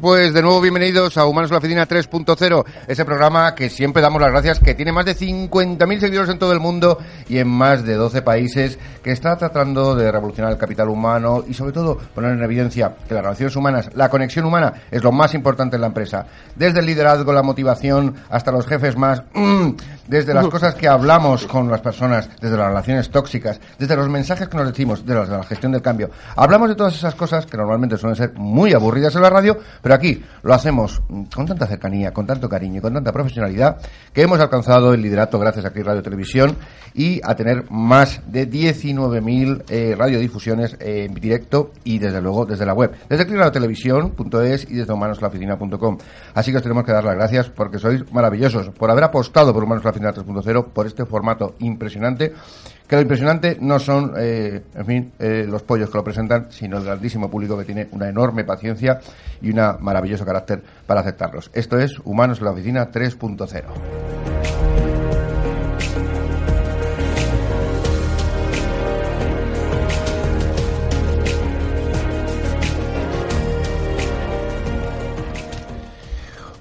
pues de nuevo bienvenidos a Humanos en la Oficina 3.0, ese programa que siempre damos las gracias, que tiene más de 50.000 seguidores en todo el mundo y en más de 12 países, que está tratando de revolucionar el capital humano y sobre todo poner en evidencia que las relaciones humanas, la conexión humana es lo más importante en la empresa. Desde el liderazgo, la motivación, hasta los jefes más, mm, desde las cosas que hablamos con las personas, desde las relaciones tóxicas, desde los mensajes que nos decimos, de, los, de la gestión del cambio. Hablamos de todas esas cosas que normalmente suelen ser muy aburridas en la radio, pero aquí lo hacemos con tanta cercanía, con tanto cariño y con tanta profesionalidad que hemos alcanzado el liderato gracias a aquí Radio Televisión y a tener más de 19.000 eh, radiodifusiones en directo y desde luego desde la web, desde cliradiotelevisión.es y desde humanoslaoficina.com. Así que os tenemos que dar las gracias porque sois maravillosos por haber apostado por Humanos la Oficina 3.0, por este formato impresionante que lo impresionante no son, eh, en fin, eh, los pollos que lo presentan, sino el grandísimo público que tiene una enorme paciencia y un maravilloso carácter para aceptarlos. Esto es Humanos en la Oficina 3.0.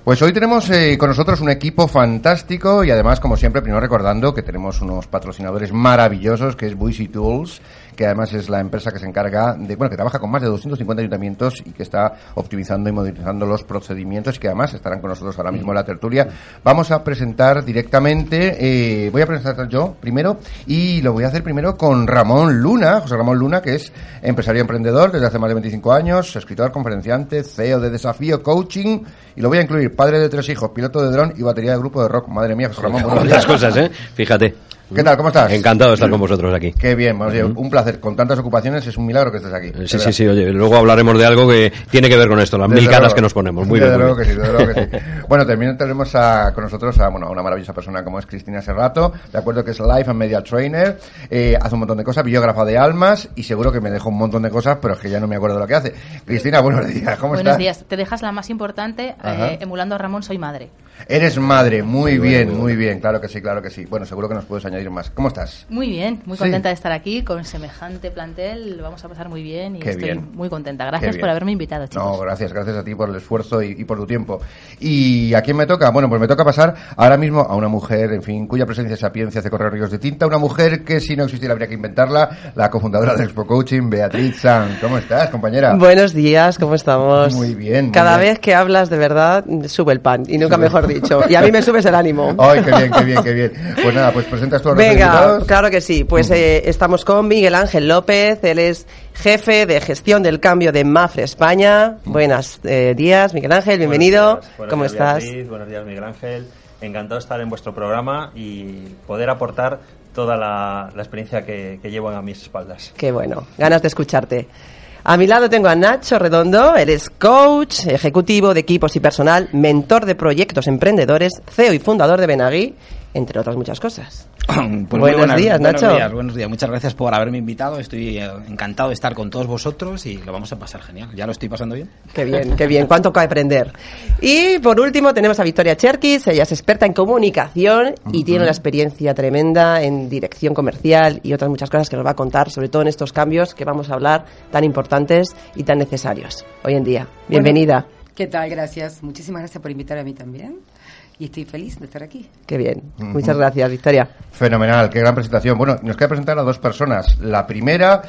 Pues hoy tenemos eh, con nosotros un equipo fantástico y además, como siempre, primero recordando que tenemos unos patrocinadores maravillosos, que es Buisy Tools, que además es la empresa que se encarga de, bueno, que trabaja con más de 250 ayuntamientos y que está optimizando y modernizando los procedimientos y que además estarán con nosotros ahora mismo en la tertulia. Vamos a presentar directamente, eh, voy a presentar yo primero y lo voy a hacer primero con Ramón Luna, José Ramón Luna, que es empresario emprendedor desde hace más de 25 años, escritor, conferenciante, CEO de Desafío Coaching y lo voy a incluir padre de tres hijos, piloto de dron y batería de grupo de rock. Madre mía, José Ramón. Muchas cosas, ¿eh? Fíjate. ¿Qué tal? ¿Cómo estás? Encantado de estar con vosotros aquí. Qué bien, un placer. Con tantas ocupaciones es un milagro que estés aquí. Sí, sí, sí, oye, luego hablaremos de algo que tiene que ver con esto, las mil caras que nos ponemos. Muy bien. Luego que sí, luego que sí. bueno, también tenemos a, con nosotros a bueno, una maravillosa persona como es Cristina Serrato, de acuerdo que es Life and Media Trainer, eh, hace un montón de cosas, biógrafa de almas y seguro que me dejó un montón de cosas, pero es que ya no me acuerdo de lo que hace. Cristina, buenos días, ¿cómo estás? Buenos días, te dejas la más importante, eh, emulando a Ramón, soy madre. Eres madre, muy, bien, muy bien, claro que sí, claro que sí. Bueno, seguro que nos puedes añadir más. ¿Cómo estás? Muy bien, muy contenta de estar aquí con semejante plantel. Lo vamos a pasar muy bien y estoy muy contenta. Gracias por haberme invitado, chicos. No, gracias, gracias a ti por el esfuerzo y, por tu tiempo. ¿Y a quién me toca? Bueno, pues me toca pasar ahora mismo a una mujer, en fin, cuya presencia sapiencia hace correr ríos de tinta. Una mujer que si no existiera habría que inventarla, la cofundadora de Expo Coaching, Beatriz San. ¿Cómo estás, compañera? Buenos días, ¿cómo estamos? Muy bien. Cada vez que hablas de verdad, sube el pan, y nunca mejor dicho. Y a mí me subes el ánimo. Ay, qué bien, qué bien, qué bien. Pues nada, pues presentas Venga, claro que sí. Pues eh, estamos con Miguel Ángel López, él es jefe de gestión del cambio de Mafre España. Buenos eh, días, Miguel Ángel, bienvenido. ¿Cómo estás? buenos días, Miguel Ángel. Encantado de estar en vuestro programa y poder aportar toda la, experiencia que, que llevo a mis espaldas. Qué bueno, ganas de escucharte. A mi lado tengo a Nacho Redondo, eres coach, ejecutivo de equipos y personal, mentor de proyectos emprendedores, CEO y fundador de Benagui entre otras muchas cosas. Pues buenos días, Nacho. Buenos días, buenos días. Muchas gracias por haberme invitado. Estoy eh, encantado de estar con todos vosotros y lo vamos a pasar genial. ¿Ya lo estoy pasando bien? Qué bien, qué bien. ¿Cuánto cabe aprender? Y por último tenemos a Victoria Cherkis. Ella es experta en comunicación y tiene una experiencia tremenda en dirección comercial y otras muchas cosas que nos va a contar, sobre todo en estos cambios que vamos a hablar tan importantes y tan necesarios hoy en día. Bienvenida. ¿Qué tal? Gracias. Muchísimas gracias por invitar a mí también y estoy feliz de estar aquí. Qué bien. Muchas gracias, Victoria. Fenomenal, qué gran presentación. Bueno, nos queda presentar a dos personas. La primera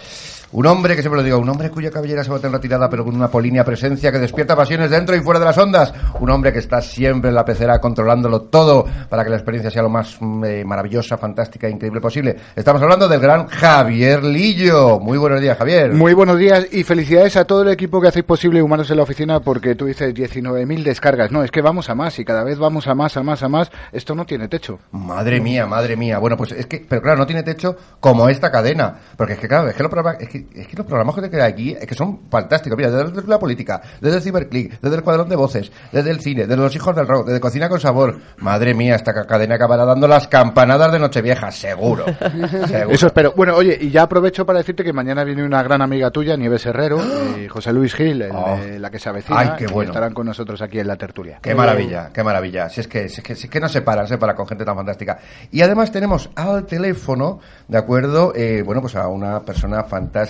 un hombre, que siempre lo digo, un hombre cuya cabellera se va en retirada, pero con una polínea presencia que despierta pasiones dentro y fuera de las ondas. Un hombre que está siempre en la pecera controlándolo todo para que la experiencia sea lo más eh, maravillosa, fantástica e increíble posible. Estamos hablando del gran Javier Lillo. Muy buenos días, Javier. Muy buenos días y felicidades a todo el equipo que hacéis posible Humanos en la Oficina porque tú dices 19.000 descargas. No, es que vamos a más y cada vez vamos a más, a más, a más. Esto no tiene techo. Madre mía, madre mía. Bueno, pues es que, pero claro, no tiene techo como esta cadena. Porque es que, claro, es que, lo, es que es que los programas que te aquí es que son fantásticos. Mira, desde la política, desde el ciberclick, desde el cuadrón de voces, desde el cine, desde los hijos del rock, desde cocina con sabor. Madre mía, esta cadena acabará dando las campanadas de Nochevieja, seguro. seguro. Eso espero. Bueno, oye, y ya aprovecho para decirte que mañana viene una gran amiga tuya, Nieves Herrero, y José Luis Gil, el oh. de la que se avecina. Ay, qué bueno. estarán con nosotros aquí en la tertulia. Qué maravilla, qué maravilla. Si es que, si es que, si es que no se para, se para con gente tan fantástica. Y además tenemos al teléfono, ¿de acuerdo? Eh, bueno, pues a una persona fantástica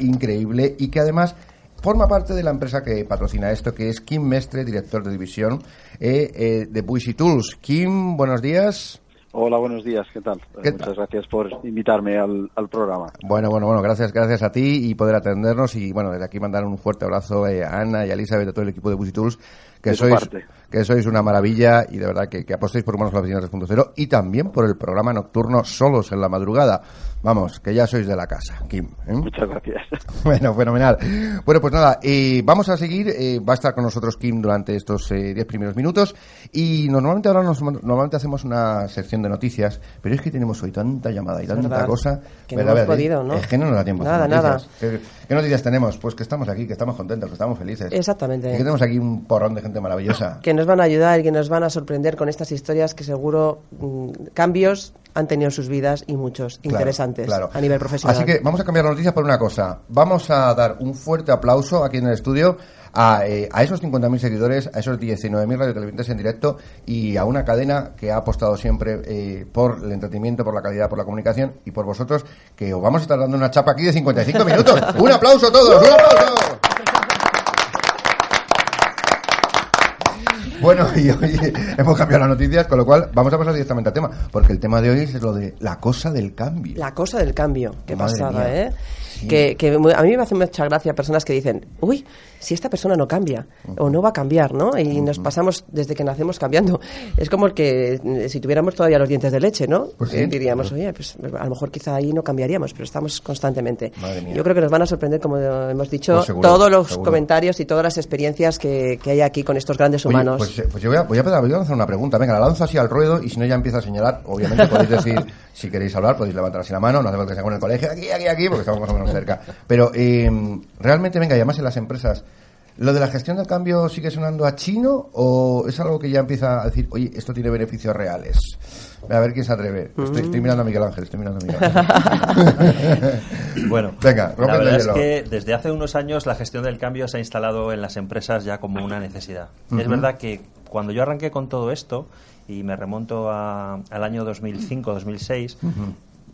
increíble y que además forma parte de la empresa que patrocina esto, que es Kim Mestre, director de división eh, eh, de Buisy Tools. Kim, buenos días. Hola, buenos días, ¿qué tal? Muchas gracias por invitarme al, programa. Bueno, bueno, bueno, gracias, gracias a ti y poder atendernos y bueno, desde aquí mandar un fuerte abrazo eh, a Ana y a Elizabeth, a todo el equipo de Buisy Tools, que sois, que sois una maravilla y de verdad que, que apostéis por Humanos la Oficina 3.0 y también por el programa nocturno Solos en la Madrugada. Vamos, que ya sois de la casa, Kim. ¿eh? Muchas gracias. Bueno, fenomenal. Bueno, pues nada, eh, vamos a seguir. Eh, va a estar con nosotros Kim durante estos 10 primeros minutos. Y normalmente ahora nos, normalmente hacemos una sección de noticias, pero es que tenemos hoy tanta llamada y tanta cosa. Que no hemos podido, ¿no? Es que no nos da tiempo. Nada, nada. ¿Qué, noticias tenemos? Pues que estamos aquí, que estamos contentos, que estamos felices. Exactamente. que tenemos aquí un porrón de gente maravillosa. que nos van a ayudar y que nos van a sorprender con estas historias que seguro mm, cambios han tenido sus vidas y muchos interesantes a nivel profesional. Así que vamos a cambiar la noticia por una cosa. Vamos a dar un fuerte aplauso aquí en el estudio a, eh, a esos 50.000 seguidores, a esos 19.000 radiotelevidentes en directo y a una cadena que ha apostado siempre eh, por el entretenimiento, por la calidad, por la comunicación y por vosotros, que os vamos a estar dando una chapa aquí de 55 minutos. ¡Un aplauso a todos! ¡Un aplauso! Bueno, y hoy hemos cambiado las noticias, con lo cual vamos a pasar directamente al tema, porque el tema de hoy es lo de la cosa del cambio. La cosa del cambio, qué pasada, ¿eh? Que, que, a mí me hace mucha gracia personas que dicen, uy, si esta persona no cambia o no va a cambiar, ¿no? Y nos pasamos desde que nacemos cambiando. Es como el que eh, si tuviéramos todavía los dientes de leche, ¿no? Pues eh, diríamos, oye, pues a lo mejor quizá ahí no cambiaríamos, pero estamos constantemente. Yo creo que nos van a sorprender, como hemos dicho, pues todos los comentarios y todas las experiencias que, hay aquí con estos grandes humanos. pues, eh, pues yo voy a, voy, a, voy a lanzar una pregunta. Venga, la lanzo así al ruedo y si no ya empieza a señalar. Obviamente podéis decir, si queréis hablar, podéis levantar así la mano, no hace falta que sea con el colegio, aquí, aquí, aquí, porque estamos más o menos cerca. Pero realmente, venga, y además en las empresas ¿Lo de la gestión del cambio sigue sonando a chino o es algo que ya empieza a decir, oye, esto tiene beneficios reales? A ver quién se atreve. Estoy, mm. mirando a Miguel Ángel, estoy mirando a Miguel Ángel. bueno, venga, la verdad es que desde hace unos años la gestión del cambio se ha instalado en las empresas ya como una necesidad. Es verdad que cuando yo arranqué con todo esto, y me remonto al año 2005-2006,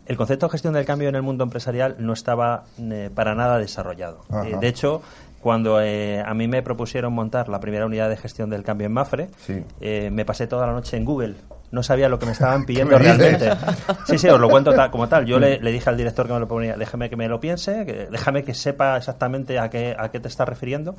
el concepto de gestión del cambio en el mundo empresarial no estaba eh, para nada desarrollado. Eh, de hecho, cuando eh, a mí me propusieron montar la primera unidad de gestión del cambio en Mafre, eh, me pasé toda la noche en Google. No sabía lo que me estaban pidiendo realmente. Sí, sí, os lo cuento como tal. Yo le, dije al director que me lo ponía, déjame que me lo piense, que, déjame que sepa exactamente a qué, a qué te estás refiriendo.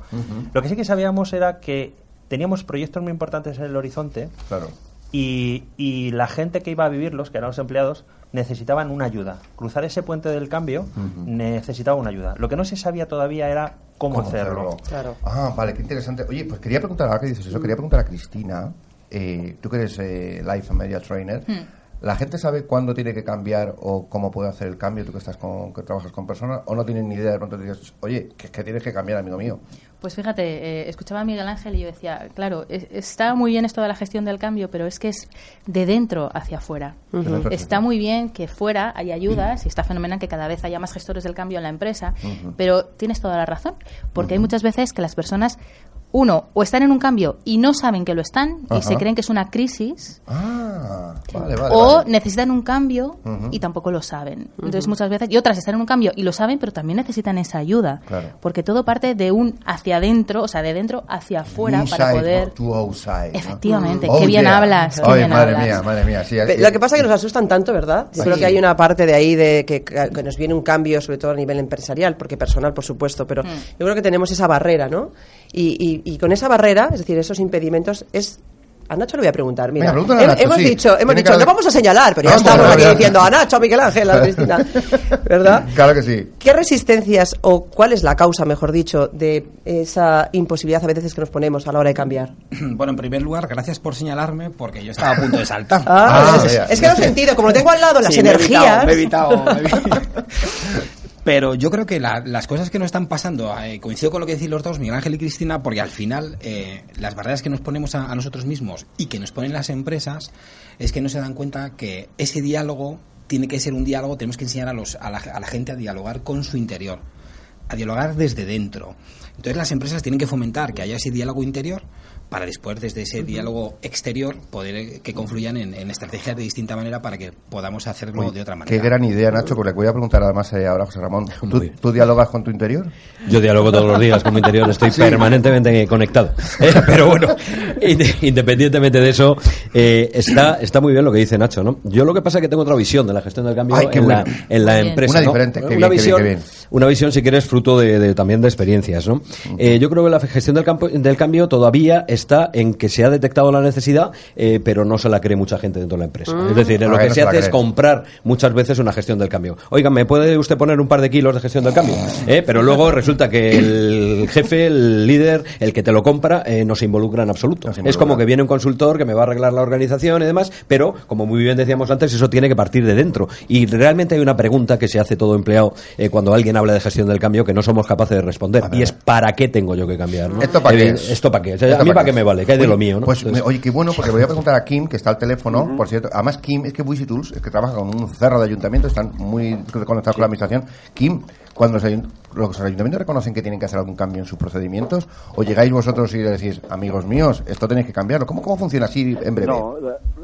Lo que sí que sabíamos era que teníamos proyectos muy importantes en el horizonte claro. y, y la gente que iba a vivirlos, que eran los empleados, necesitaban una ayuda. Cruzar ese puente del cambio necesitaba una ayuda. Lo que no se sabía todavía era cómo, hacerlo. Claro. Ah, vale, qué interesante. Oye, pues quería preguntar, ahora que dices eso, quería preguntar a Cristina, eh, tú que eres eh, Life Media Trainer, hmm. ¿La gente sabe cuándo tiene que cambiar o cómo puede hacer el cambio? Tú que estás con, que trabajas con personas, o no tienen ni idea de pronto dices, oye, que, que tienes que cambiar, amigo mío. Pues fíjate, eh, escuchaba a Miguel Ángel y yo decía, claro, está muy bien esto de la gestión del cambio, pero es que es de dentro hacia afuera. Está muy bien que fuera hay ayudas y está fenomenal que cada vez haya más gestores del cambio en la empresa, pero tienes toda la razón, porque hay muchas veces que las personas uno, o están en un cambio y no saben que lo están y se creen que es una crisis, ah, o necesitan un cambio y tampoco lo saben. Entonces muchas veces, y otras están en un cambio y lo saben, pero también necesitan esa ayuda, porque todo parte de un hacia adentro, o sea, de dentro hacia afuera para poder... Efectivamente, qué bien hablas. madre mía, madre mía. lo que pasa es que nos asustan tanto, ¿verdad? Yo creo que hay una parte de ahí de que, que, nos viene un cambio, sobre todo a nivel empresarial, porque personal, por supuesto, pero mm. yo creo que tenemos esa barrera, ¿no? y, con esa barrera, es decir, esos impedimentos, es a Nacho le voy a preguntar. Mira, hemos dicho, hemos dicho, no vamos a señalar, pero ya estamos aquí diciendo a Nacho, a Miguel Ángel, a Cristina. ¿Verdad? Claro que sí. ¿Qué resistencias o cuál es la causa, mejor dicho, de esa imposibilidad a veces que nos ponemos a la hora de cambiar? Bueno, en primer lugar, gracias por señalarme, porque yo estaba a punto de saltar. Ah, ah, es, que lo he sentido, como lo tengo al lado, las energías. Me he evitado, me he evitado. Pero yo creo que las cosas que nos están pasando, eh, coincido con lo que decís los dos, Miguel Ángel y Cristina, porque al final eh, las barreras que nos ponemos a, nosotros mismos y que nos ponen las empresas es que no se dan cuenta que ese diálogo tiene que ser un diálogo, tenemos que enseñar a, los, a, la, a la gente a dialogar con su interior, a dialogar desde dentro. Entonces las empresas tienen que fomentar que haya ese diálogo interior para después desde ese diálogo exterior poder eh, que confluyan en, estrategias de distinta manera para que podamos hacerlo de otra manera. Qué gran idea, Nacho, porque le voy a preguntar además eh, ahora José Ramón. ¿Tú, dialogas con tu interior? Yo dialogo todos los días con mi interior, estoy permanentemente conectado. Eh, pero bueno, independientemente de eso, está, está muy bien lo que dice Nacho, ¿no? Yo lo que pasa es que tengo otra visión de la gestión del cambio en, la, en, la, empresa. Una diferente, una, visión, una visión, si quieres, fruto de, también de experiencias, ¿no? yo creo que la gestión del, campo, del cambio todavía es está en que se ha detectado la necesidad, eh, pero no se la cree mucha gente dentro de la empresa. es decir, lo que se, hace es comprar muchas veces una gestión del cambio. Oiga, ¿me puede usted poner un par de kilos de gestión del cambio? Eh, pero luego resulta que el jefe, el líder, el que te lo compra, eh, no se involucra en absoluto. es como que viene un consultor que me va a arreglar la organización y demás, pero como muy bien decíamos antes, eso tiene que partir de dentro. Y realmente hay una pregunta que se hace todo empleado cuando alguien habla de gestión del cambio que no somos capaces de responder. Y es ¿para qué tengo yo que cambiar? ¿Esto para qué? ¿Esto para qué? a mí para qué me vale, que hay de lo mío, ¿no? Pues, oye, qué bueno, porque voy a preguntar a Kim, que está al teléfono, por cierto. Además, Kim, es que Tools, es que trabaja con un cerro de ayuntamiento, están muy conectados con la administración. Kim, cuando los ayuntamientos reconocen que tienen que hacer algún cambio en sus procedimientos, o llegáis vosotros y decís, amigos míos, esto tenéis que cambiarlo. ¿Cómo, cómo funciona así en breve? No,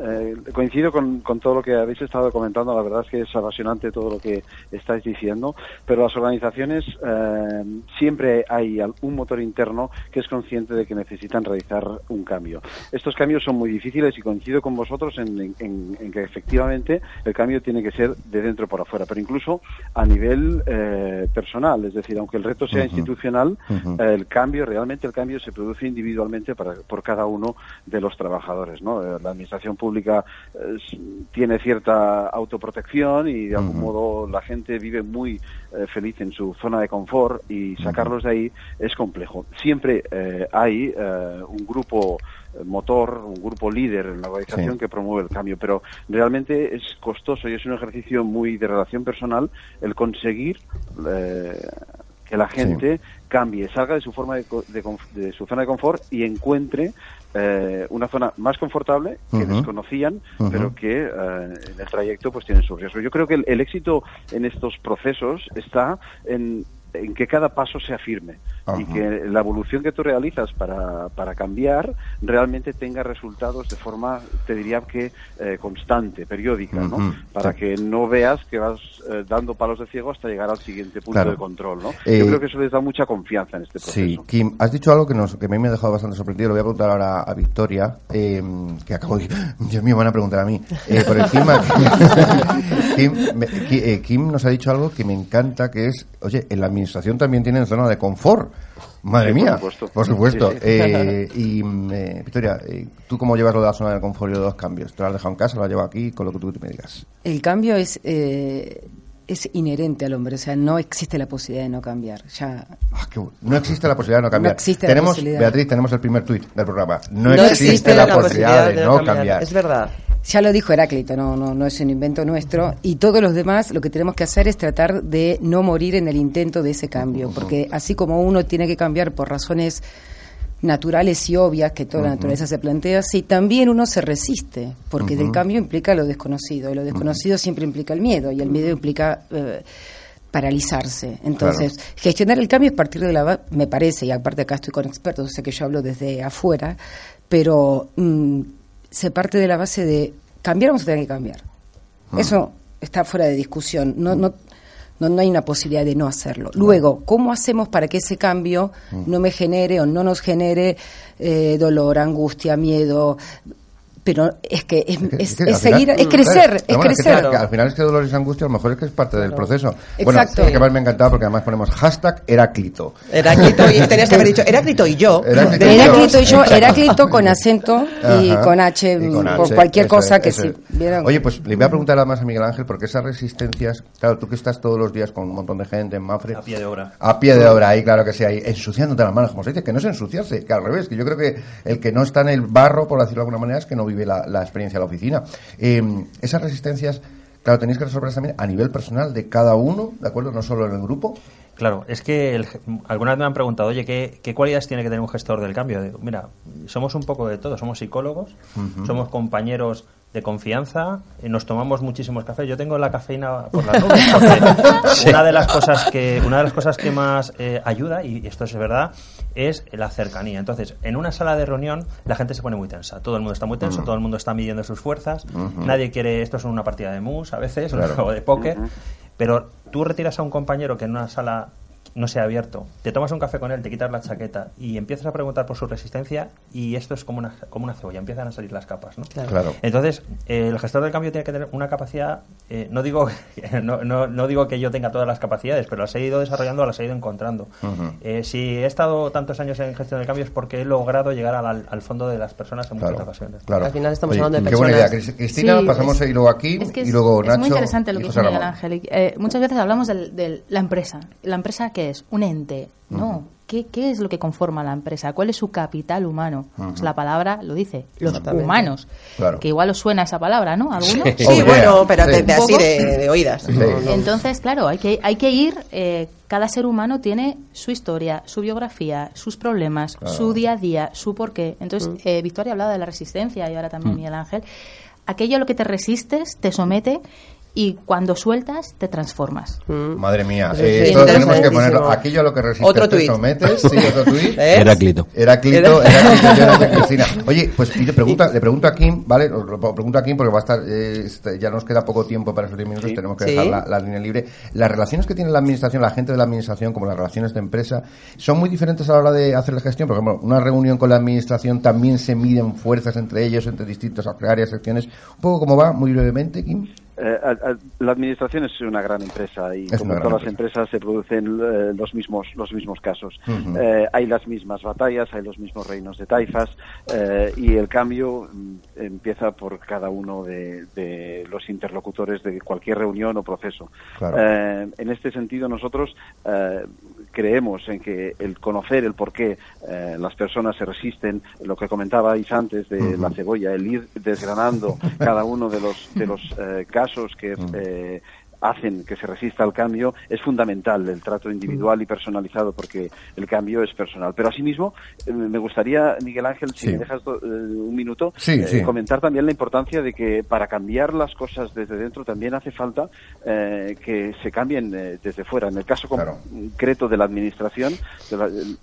eh, coincido con, con, todo lo que habéis estado comentando. La verdad es que es apasionante todo lo que estáis diciendo, pero las organizaciones eh, siempre hay un motor interno que es consciente de que necesitan realizar un cambio. Estos cambios son muy difíciles y coincido con vosotros en, que efectivamente el cambio tiene que ser de dentro por afuera, pero incluso a nivel eh, personal, es decir, aunque el reto sea institucional, el cambio, realmente el cambio se produce individualmente para, por cada uno de los trabajadores. ¿no? Eh, la administración pública eh, tiene cierta autoprotección y de algún modo la gente vive muy feliz en su zona de confort y sacarlos de ahí es complejo. Siempre hay un grupo motor, un grupo líder en la organización que promueve el cambio, pero realmente es costoso y es un ejercicio muy de relación personal el conseguir eh, que la gente cambie, salga de su forma de, de, su zona de confort y encuentre eh, una zona más confortable que desconocían, pero que eh, en el trayecto pues tienen sus riesgos. Yo creo que el éxito en estos procesos está en en que cada paso sea firme y que la evolución que tú realizas para, para cambiar realmente tenga resultados de forma, te diría que eh, constante, periódica, ¿no? Para que no veas que vas eh, dando palos de ciego hasta llegar al siguiente punto de control, ¿no? Yo eh, creo que eso les da mucha confianza en este proceso. Sí, Kim, has dicho algo que, nos, que a mí me ha dejado bastante sorprendido. Lo voy a preguntar ahora a Victoria, que acabo de... Dios mío, van a preguntar a mí. por encima, Kim, Kim nos ha dicho algo que me encanta, que es, oye, en la administración también tienen zona de confort. Madre mía, por supuesto. Eh, y eh, Victoria, eh, ¿tú cómo llevas lo de la zona de confort y de los cambios? ¿Te lo has dejado en casa? ¿Lo has llevado aquí? Con lo que tú me digas. El cambio es es inherente al hombre, o sea, no existe la posibilidad de no cambiar. Ya... Ah, no existe la posibilidad de no cambiar. No existe tenemos, Beatriz, tenemos el primer tuit del programa. No, existe, la, posibilidad, de, no cambiar. Es verdad. Ya lo dijo Heráclito, no, no, no es un invento nuestro. Y todos los demás lo que tenemos que hacer es tratar de no morir en el intento de ese cambio. Porque así como uno tiene que cambiar por razones naturales y obvias que toda la naturaleza se plantea, sí, también uno se resiste, porque del cambio implica lo desconocido, y lo desconocido siempre implica el miedo, y el miedo implica eh, paralizarse. Entonces, gestionar el cambio es partir de la me parece, y aparte acá estoy con expertos, o sea que yo hablo desde afuera, pero mm, se parte de la base de cambiar vamos a tener que cambiar. Eso está fuera de discusión. No, no, no, no hay una posibilidad de no hacerlo. Luego, ¿cómo hacemos para que ese cambio no me genere o no nos genere eh, dolor, angustia, miedo? Pero es que es, es- que es al seguir, final- es crecer, claro, es bueno, crecer. al final es que dolor y angustia, a lo mejor es que es parte del proceso. Bueno, Exacto. es que además me ha encantado porque además ponemos hashtag Heráclito. Heráclito y tenías que haber dicho Heráclito y yo. Heráclito Heráclito y yo. Heráclito con acento y Ajá. con H, Y con por cualquier eso cosa que si vieran. Oye, pues le voy a preguntar además a Miguel Ángel, porque esas resistencias, claro, tú que estás todos los días con un montón de gente en Mafre. A pie de obra. A pie de obra, ahí, claro que sí, ahí, ensuciándote las manos, como se dice, que no es ensuciarse, que al revés, que yo creo que el que no está en el barro, por decirlo de alguna manera, es que no vive la, la experiencia de la oficina. Eh, esas resistencias, claro, tenéis que resolverlas también a nivel personal de cada uno, ¿de acuerdo? No solo en el grupo. Claro, es que el, alguna vez me han preguntado, oye, ¿qué, qué cualidades tiene que tener un gestor del cambio? Digo, mira, somos un poco de todo, somos psicólogos, somos compañeros de confianza, eh, nos tomamos muchísimos cafés. Yo tengo la cafeína por las nubes porque una de las cosas que una de las cosas que más eh, ayuda y esto es verdad es la cercanía. Entonces, en una sala de reunión la gente se pone muy tensa, todo el mundo está muy tenso, todo el mundo está midiendo sus fuerzas, nadie quiere esto es una partida de mus a veces Claro. o de póker, pero tú retiras a un compañero que en una sala no se ha abierto, te tomas un café con él, te quitas la chaqueta y empiezas a preguntar por su resistencia y esto es como una, como una cebolla, empiezan a salir las capas, ¿no? Claro. Entonces, eh, el gestor del cambio tiene que tener una capacidad, eh, no, digo, no, no, no digo que yo tenga todas las capacidades, pero las he ido desarrollando, las he ido encontrando. Eh, si he estado tantos años en gestión del cambio es porque he logrado llegar al, al fondo de las personas en muchas Claro, ocasiones. claro. Al final estamos Oye, hablando de Qué buena idea. personas. Cris- Cristina, Sí, pasamos es- ahí luego aquí Es que es, y luego es Nacho. muy interesante lo y que dice Miguel. Ángel. Eh, muchas veces hablamos de la empresa. ¿La empresa qué es? Un ente. No. ¿Qué, ¿Qué es lo que conforma la empresa? ¿Cuál es su capital humano? Pues la palabra lo dice, los humanos. Claro. Que igual os suena esa palabra, ¿no? ¿Alguno? Sí, bueno, pero Sí. de, de así de, de oídas. Sí. Entonces, claro, hay que, hay que ir, eh, cada ser humano tiene su historia, su biografía, sus problemas, su día a día, su porqué. Entonces, Mm. eh, Victoria hablaba de la resistencia y ahora también Miguel Ángel. Aquello a lo que te resistes te somete y cuando sueltas te transformas. Mm. Madre mía, eh, es esto tenemos que ponerlo. Aquello a lo que resistes Otro te tuit. sometes. Sí, otro tuit. ¿Eh? Heráclito. Heráclito, Cristina. Oye, pues y le, pregunta, le pregunto a Kim, ¿vale? Lo pregunto a Kim porque va a estar, eh, este, ya nos queda poco tiempo para esos 10 minutos, Sí. tenemos que Sí. dejar la, la línea libre. Las relaciones que tiene la administración, la gente de la administración, como las relaciones de empresa, son muy diferentes a la hora de hacer la gestión. Por ejemplo, una reunión con la administración también se miden fuerzas entre ellos, entre distintas áreas, secciones. Un poco como va, muy brevemente, Kim. Eh, a- a- la administración es una gran empresa y Es como todas las empresa. empresas se producen eh, los mismos los mismos casos. Eh, hay las mismas batallas, hay los mismos reinos de taifas eh, y el cambio mm, empieza por cada uno de, de los interlocutores de cualquier reunión o proceso. Claro. En este sentido nosotros creemos en que el conocer el por qué eh, las personas se resisten, lo que comentabais antes de la cebolla, el ir desgranando cada uno de los de los eh, casos que eh, hacen que se resista al cambio es fundamental el trato individual y personalizado porque el cambio es personal. Pero asimismo eh, me gustaría Miguel Ángel si Sí. me dejas eh, un minuto Sí, eh, comentar también la importancia de que para cambiar las cosas desde dentro también hace falta eh, que se cambien eh, desde fuera. En el caso Claro. concreto de la administración, de la- el-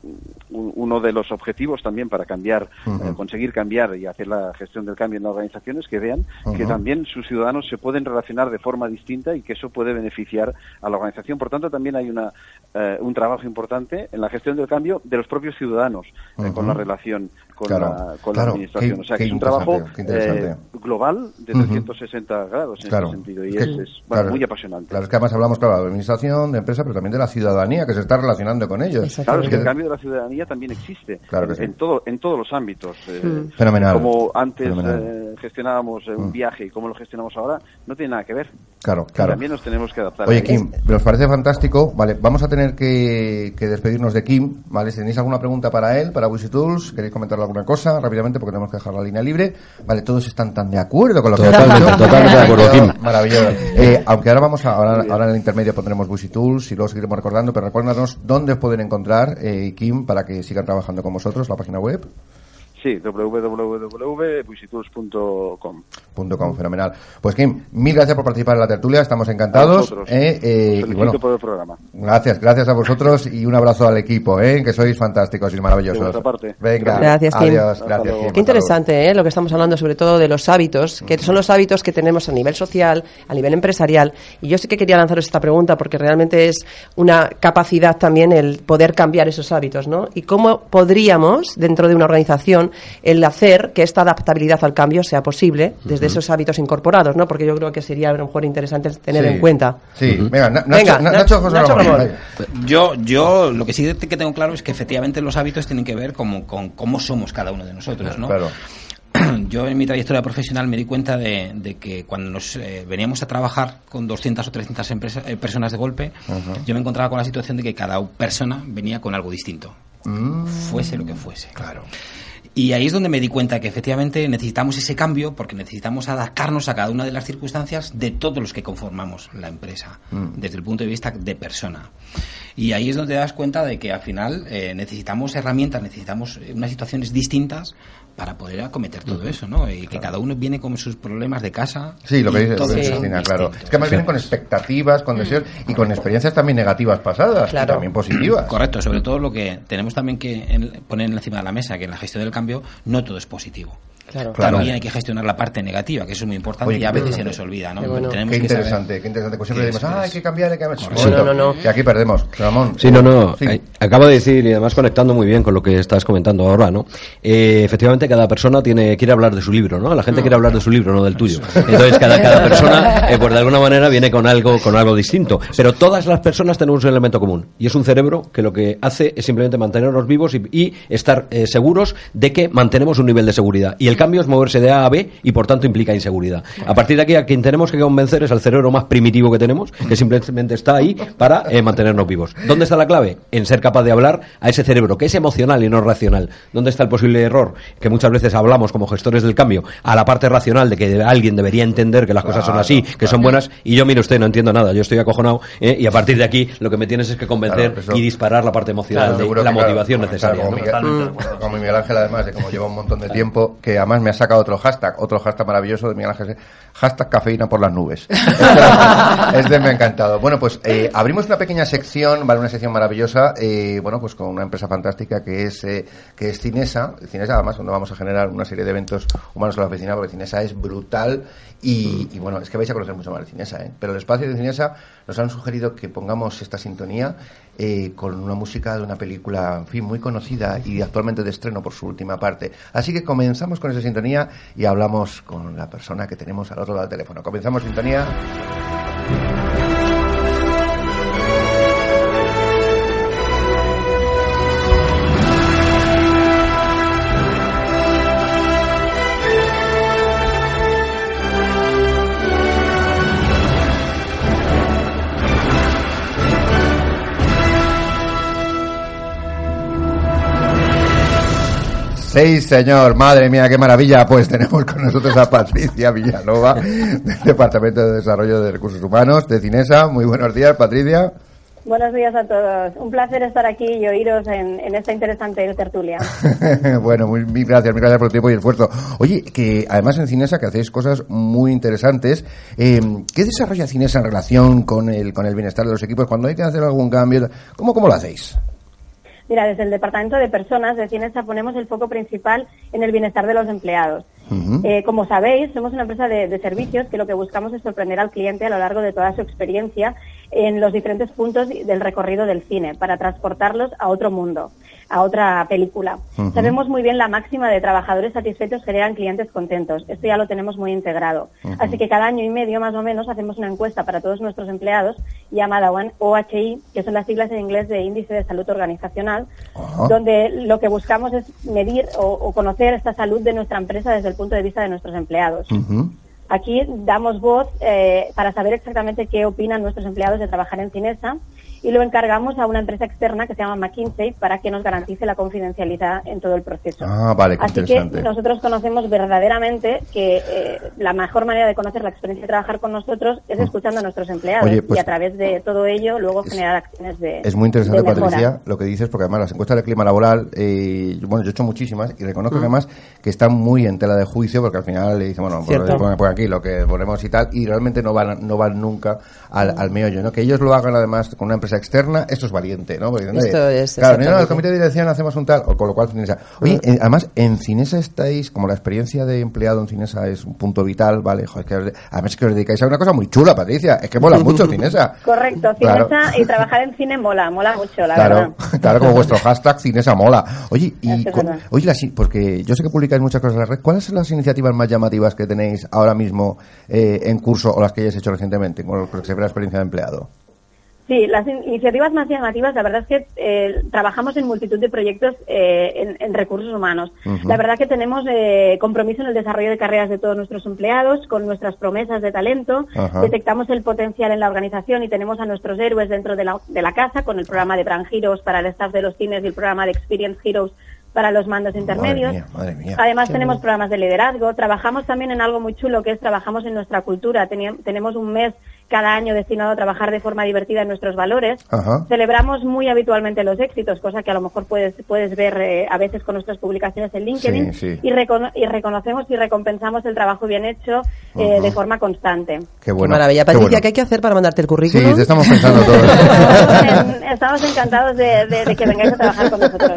u- uno de los objetivos también para cambiar, conseguir cambiar y hacer la gestión del cambio en la organización es que vean que también sus ciudadanos se pueden relacionar de forma distinta y que eso puede beneficiar a la organización. Por tanto, también hay una, eh, un trabajo importante en la gestión del cambio de los propios ciudadanos eh, con la relación con, Claro, la, con claro, la administración. qué- o sea, que es un trabajo eh, global de Ujú. 360 grados en Claro. este sentido y Es es, que- es, bueno, claro, muy apasionante. Claro, es que además hablamos, claro, de administración, de empresa, pero también de la ciudadanía que se está relacionando con ellos. Claro, es que el cambio de la ciudadanía también existe Claro que en, sí. en todo, en todos los ámbitos. eh, Fenomenal. Como antes Fenomenal. eh, gestionábamos un Mm. viaje y cómo lo gestionamos ahora, no tiene nada que ver. Claro, claro. También nos tenemos que adaptar. a Oye. Kim, nos parece fantástico. Vale, vamos a tener que, que despedirnos de Kim. Vale, si tenéis alguna pregunta para él, para Wishy Tools, queréis alguna cosa rápidamente porque tenemos que dejar la línea libre. Vale, todos están tan de acuerdo con lo que Totalmente, dicho. totalmente de acuerdo, Kim. Maravilloso. Eh, aunque ahora vamos a, ahora, ahora en el intermedio pondremos Busy Tools y luego seguiremos recordando, pero recuérdanos dónde os pueden encontrar, eh, Kim, para que sigan trabajando con vosotros, la página web. Sí, www.busitours.com. Punto com, fenomenal. Pues Kim, mil gracias por participar en la tertulia, estamos encantados. A vosotros. eh, eh, y bueno, por el programa. gracias, gracias a vosotros y un abrazo al equipo, eh, que sois fantásticos y maravillosos. De vuestra parte. Venga, Gracias, Kim. adiós, gracias. Kim. Qué interesante, ¿eh? Lo que estamos hablando, sobre todo de los hábitos, que son los hábitos que tenemos a nivel social, a nivel empresarial. Y yo sí que quería lanzaros esta pregunta porque realmente es una capacidad también el poder cambiar esos hábitos, ¿no? Y cómo podríamos, dentro de una organización, el hacer que esta adaptabilidad al cambio sea posible desde esos hábitos incorporados, ¿no? Porque yo creo que sería a lo mejor interesante tener Sí. en cuenta. Sí, venga, Na- Venga, Na- Nacho- Nacho José Nacho Ramón, venga. Yo, yo lo que sí que tengo claro es que efectivamente los hábitos tienen que ver como, con cómo somos cada uno de nosotros, ¿no? Claro. Yo en mi trayectoria profesional me di cuenta de, de que cuando nos eh, veníamos a trabajar con 200 o 300 empresa- eh, personas de golpe, yo me encontraba con la situación de que cada persona venía con algo distinto, Mm, fuese lo que fuese. claro. Y ahí es donde me di cuenta que efectivamente necesitamos ese cambio porque necesitamos adaptarnos a cada una de las circunstancias de todos los que conformamos la empresa, desde el punto de vista de persona. Y ahí es donde te das cuenta de que al final eh, necesitamos herramientas, necesitamos unas situaciones distintas para poder acometer todo eso, ¿no? Y que cada uno viene con sus problemas de casa. Sí, lo que dice, Cristina, claro. Es que más vienen con expectativas, con deseos y con experiencias también negativas pasadas y también positivas. Correcto, sobre todo lo que tenemos también que en- poner encima de la mesa, que en la gestión del cambio no todo es positivo. Claro. Claro. También hay que gestionar la parte negativa, que eso es muy importante Oye, y a veces se nos olvida, ¿no? Qué bueno. Tenemos Qué que saber- interesante, qué interesante. Pues siempre decimos, ah, hay que cambiar, hay que cambiar. Correcto. No, no, no. Y aquí perdemos. Ramón. Sí, no, no. Sí. Acaba de decir, y además conectando muy bien con lo que estás comentando ahora, ¿no? Eh, efectivamente, cada persona tiene quiere hablar de su libro, ¿no? La gente quiere hablar de su libro, no del tuyo. Entonces, cada, cada persona, eh, pues de alguna manera, viene con algo, con algo distinto. Pero todas las personas tenemos un elemento común. Y es un cerebro que lo que hace es simplemente mantenernos vivos y, y estar eh, seguros de que mantenemos un nivel de seguridad. Y el cambio es moverse de A a B y, por tanto, implica inseguridad. A partir de aquí, a quien tenemos que convencer es al cerebro más primitivo que tenemos, que simplemente está ahí para eh, mantenernos vivos. ¿Dónde está la clave? En ser capaz de hablar a ese cerebro, que es emocional y no racional. ¿Dónde está el posible error? Que muchas veces hablamos como gestores del cambio a la parte racional de que alguien debería entender que las cosas son Claro, así, que son buenas, y yo, mire usted, no entiendo nada, yo estoy acojonado, ¿eh? y a partir de aquí lo que me tienes es que convencer Claro, y disparar la parte emocional, Claro, de la claro, motivación claro, necesaria. como ¿no? Miguel-. Como Miguel Ángel, además, de como lleva un montón de tiempo, que además me ha sacado otro hashtag, otro hashtag maravilloso de Miguel Ángel, hashtag cafeína por las nubes. Este, este me ha encantado. Bueno, pues eh, abrimos una pequeña sección, vale, una sección maravillosa, eh, bueno, pues con una empresa fantástica que es eh, que es Cinesa, Cinesa además, donde vamos a generar una serie de eventos humanos en la oficina, porque Cinesa es brutal y, y, bueno, es que vais a conocer mucho más de Cinesa, ¿eh? Pero el espacio de Cinesa nos han sugerido que pongamos esta sintonía eh, con una música de una película, en fin, muy conocida y actualmente de estreno por su última parte. Así que comenzamos con esa sintonía y hablamos con la persona que tenemos al otro lado del teléfono. Comenzamos sintonía. Sí, señor. Madre mía, qué maravilla. Pues tenemos con nosotros a Patricia Villanova, del Departamento de Desarrollo de Recursos Humanos de Cinesa. Muy buenos días, Patricia. Buenos días a todos. Un placer estar aquí y oíros en, en esta interesante tertulia. bueno, muy, mil gracias, mil gracias por el tiempo y el esfuerzo. Oye, que además en Cinesa que hacéis cosas muy interesantes. Eh, ¿Qué desarrolla Cinesa en relación con el, con el bienestar de los equipos? Cuando hay que hacer algún cambio, ¿cómo, cómo lo hacéis? Mira, desde el Departamento de Personas de Cinesa ponemos el foco principal en el bienestar de los empleados. Eh, como sabéis, somos una empresa de, de servicios que lo que buscamos es sorprender al cliente a lo largo de toda su experiencia en los diferentes puntos del recorrido del cine para transportarlos a otro mundo, a otra película. Sabemos muy bien la máxima de trabajadores satisfechos generan clientes contentos. Esto ya lo tenemos muy integrado. Así que cada año y medio más o menos hacemos una encuesta para todos nuestros empleados llamada OHI, que son las siglas en inglés de Índice de Salud Organizacional, donde lo que buscamos es medir o, o conocer esta salud de nuestra empresa desde el punto de vista de nuestros empleados. Aquí damos voz eh, para saber exactamente qué opinan nuestros empleados de trabajar en Cinesa y lo encargamos a una empresa externa que se llama McKinsey para que nos garantice la confidencialidad en todo el proceso. Ah, vale, qué Así que interesante. nosotros conocemos verdaderamente que eh, la mejor manera de conocer la experiencia de trabajar con nosotros es escuchando a nuestros empleados Oye, pues- y a través de todo ello luego generar acciones de Es muy interesante. Patricia, lo que dices, porque además las encuestas de clima laboral, eh, bueno, yo he hecho muchísimas y reconozco que además que están muy en tela de juicio, porque al final le dicen, bueno, pues por aquí lo que ponemos y tal, y realmente no van, no van nunca al, al meollo, ¿no? Que ellos lo hagan además con una empresa externa, esto es valiente, ¿no? Porque Esto es claro, no, no, el comité de dirección hacemos un tal, o con lo cual Cinesa. Oye, eh, además, en Cinesa estáis, como la experiencia de empleado en Cinesa es un punto vital, ¿vale? Joder, que os- además es que os dedicáis a una cosa muy chula, Patricia, es que mola mucho Cinesa. Correcto, Claro. Cinesa y trabajar en cine mola, mola mucho, la claro, verdad. claro, como vuestro hashtag Cinesa mola. Oye, y es oye, las- porque yo sé que publicáis muchas cosas en la red. ¿Cuáles son las iniciativas más llamativas que tenéis ahora mismo eh, en curso o las que hayáis hecho recientemente con lo que se ve la experiencia de empleado? Sí, las in- iniciativas más llamativas, la verdad es que eh, trabajamos en multitud de proyectos eh, en, en recursos humanos. La verdad que tenemos eh, compromiso en el desarrollo de carreras de todos nuestros empleados, con nuestras promesas de talento, detectamos el potencial en la organización y tenemos a nuestros héroes dentro de la, de la casa, con el programa de Brand Heroes para el staff de los cines y el programa de Experience Heroes para los mandos intermedios. Madre mía, madre mía. Además Qué tenemos bueno. programas de liderazgo, trabajamos también en algo muy chulo que es trabajamos en nuestra cultura. Teni- tenemos un mes cada año destinado a trabajar de forma divertida en nuestros valores. Ajá. Celebramos muy habitualmente los éxitos, cosa que a lo mejor puedes, puedes ver eh, a veces con nuestras publicaciones en LinkedIn. Sí, sí. Y, recono- y reconocemos y recompensamos el trabajo bien hecho eh, de forma constante. Qué bueno. Maravilla. qué Patricia, bueno. ¿qué hay que hacer para mandarte el Sí, currículum? te estamos pensando todos. En- Estamos encantados de, de- de que vengáis a trabajar con nosotros.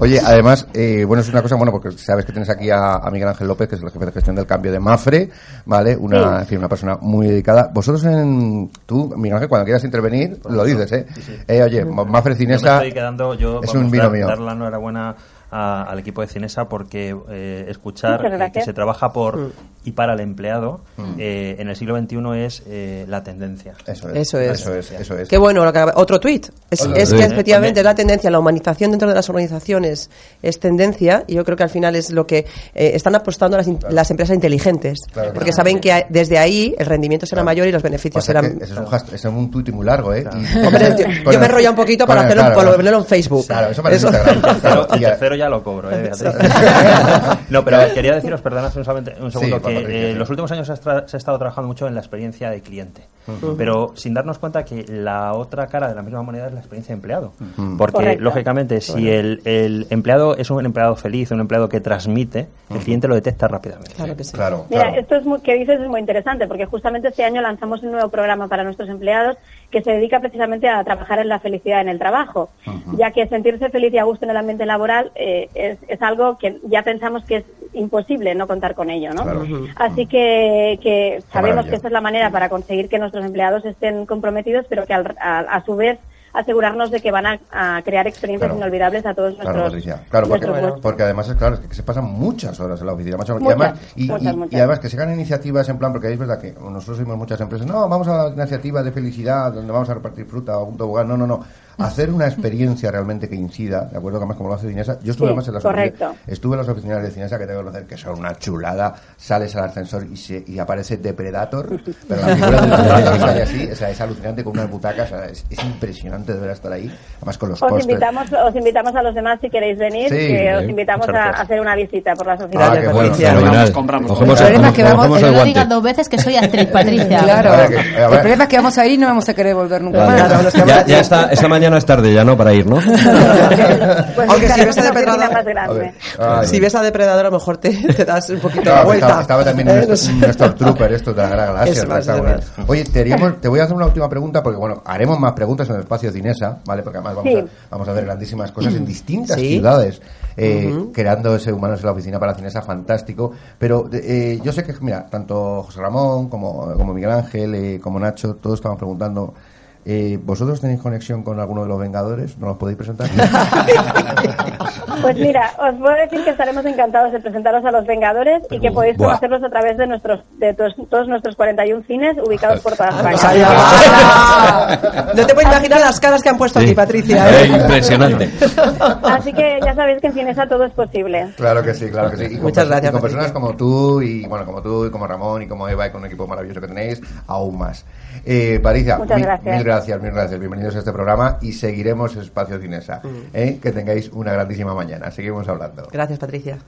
Oye, además, eh, bueno, es una cosa, bueno, porque sabes que tienes aquí a, a Miguel Ángel López, que es el jefe de gestión del cambio de Mafre, ¿vale? Una, Sí. en fin, una persona muy dedicada. Vosotros en, tú, Miguel Ángel, cuando quieras intervenir, lo dices, ¿eh? Eh, oye, Mafre Yo me Cinesa estoy quedando, yo es un vino dar, mío. dar la enhorabuena a- al equipo de Cinesa porque eh, escuchar Muchas que- se trabaja por Mm. y para el empleado Mm. eh, en el siglo XXI es eh, la tendencia. Eso Eso es. Eso es, eso es. Qué bueno, lo que- otro tuit. Es, Otro es que efectivamente Eh, es la tendencia, la humanización dentro de las organizaciones es tendencia y yo creo que al final es lo que eh, están apostando las, in- las empresas inteligentes. Claro, porque claro. saben que desde ahí el rendimiento será mayor y los beneficios serán... ese es un, hashtag- ese es un tuit muy largo, ¿eh? Y- yo, yo me enrollado un poquito para el- hacerlo, claro, para claro. ponerlo en Facebook. Claro, eso para Eso- Instagram. El Y tercero ya lo cobro, ¿eh, Beatriz? no, pero quería deciros, perdonad un, solamente- un segundo, Sí, que eh, sí. los últimos años se ha, tra- se ha estado trabajando mucho en la experiencia de cliente, pero sin darnos cuenta que la otra cara de la misma moneda es la experiencia de empleado. Porque, Correcto. lógicamente, si Bueno. el, el empleado es un empleado feliz, un empleado que transmite, el cliente lo detecta rápidamente. Claro que sí. Claro, Mira, claro. esto es muy- que dices es muy interesante porque justamente este año lanzamos un nuevo programa para nuestros empleados que se dedica precisamente a trabajar en la felicidad en el trabajo, ya que sentirse feliz y a gusto en el ambiente laboral eh, es, es algo que ya pensamos que es imposible no contar con ello, ¿no? Claro. Así que, que sabemos que esta es la manera para conseguir que nuestros empleados estén comprometidos, pero que al- a, a su vez asegurarnos de que van a, a crear experiencias Claro. inolvidables a todos Claro, nuestros, Patricia. Claro, porque, nuestros porque además es claro, es que se pasan muchas horas en la oficina. y, Muchas, además, y, muchas, y- muchas. y además que se hagan iniciativas en plan, porque es verdad que nosotros vimos muchas empresas, no, vamos a la iniciativa de felicidad, donde vamos a repartir fruta o un tobogán. No, no, no. Hacer una experiencia realmente que incida, ¿de acuerdo? Que además como lo hace Cinesa. Yo estuve Sí, además en las correcto. oficinas, estuve en las oficinas de Cinesa que tengo que conocer que son una chulada. Sales al ascensor y, se, y aparece Depredator, pero la figura del Depredator sale así, o sea, es alucinante con unas butacas, o sea, es, es impresionante de ver estar ahí, además con los Os postres. invitamos, os invitamos a los demás si queréis venir, Sí, que os sí, invitamos a, hacer una visita por las Ah, oficinas. qué bueno, Patricia. compramos. Cogemos El problema es que vamos- no digas dos veces que soy actriz, Patricia. Claro. A ver, que- a ver. El problema es que vamos a ir y no vamos a querer volver nunca más. Ya, ya está, esta mañana es tarde ya, ¿no? Para ir, ¿no? Pues Aunque si ves a Depredador- más A grande. Ay, Si ves a Depredador, a lo mejor te, te das un poquito Claro, la que vuelta. estaba, estaba también Eh, nuestro, no trooper esto de la gran galaxia. ¿no? Oye, te, haríamos- te voy a hacer una última pregunta porque, bueno, haremos más preguntas en el espacio Cinesa, ¿vale? Porque además vamos, Sí. a, vamos a ver grandísimas cosas en distintas Sí. ciudades, eh, creando ese Humanos en la Oficina para Cinesa fantástico. Pero eh, yo sé que, mira, tanto José Ramón como, como Miguel Ángel, eh, como Nacho, todos estaban preguntando. Eh, ¿Vosotros tenéis conexión con alguno de los Vengadores? ¿No los podéis presentar? Pues mira, os puedo decir que estaremos encantados de presentaros a los Vengadores y que podéis Buah. conocerlos a través de nuestros de todos, todos nuestros 41 cines ubicados por toda España. No te puedes imaginar las caras que han puesto Sí. aquí, Patricia. ¿eh? Impresionante. Así que ya sabéis que en Cinesa todo es posible. Claro que sí, claro que sí. Y con Muchas gracias, y con Patricia. personas como tú y bueno, como tú y como Ramón y como Eva y con un equipo maravilloso que tenéis, aún más. Eh, Patricia, Muchas mil, gracias. mil gracias, mil gracias. Bienvenidos a este programa y seguiremos Espacio Cinesa. ¿eh? Que tengáis una grandísima mañana. Seguimos hablando. Gracias, Patricia.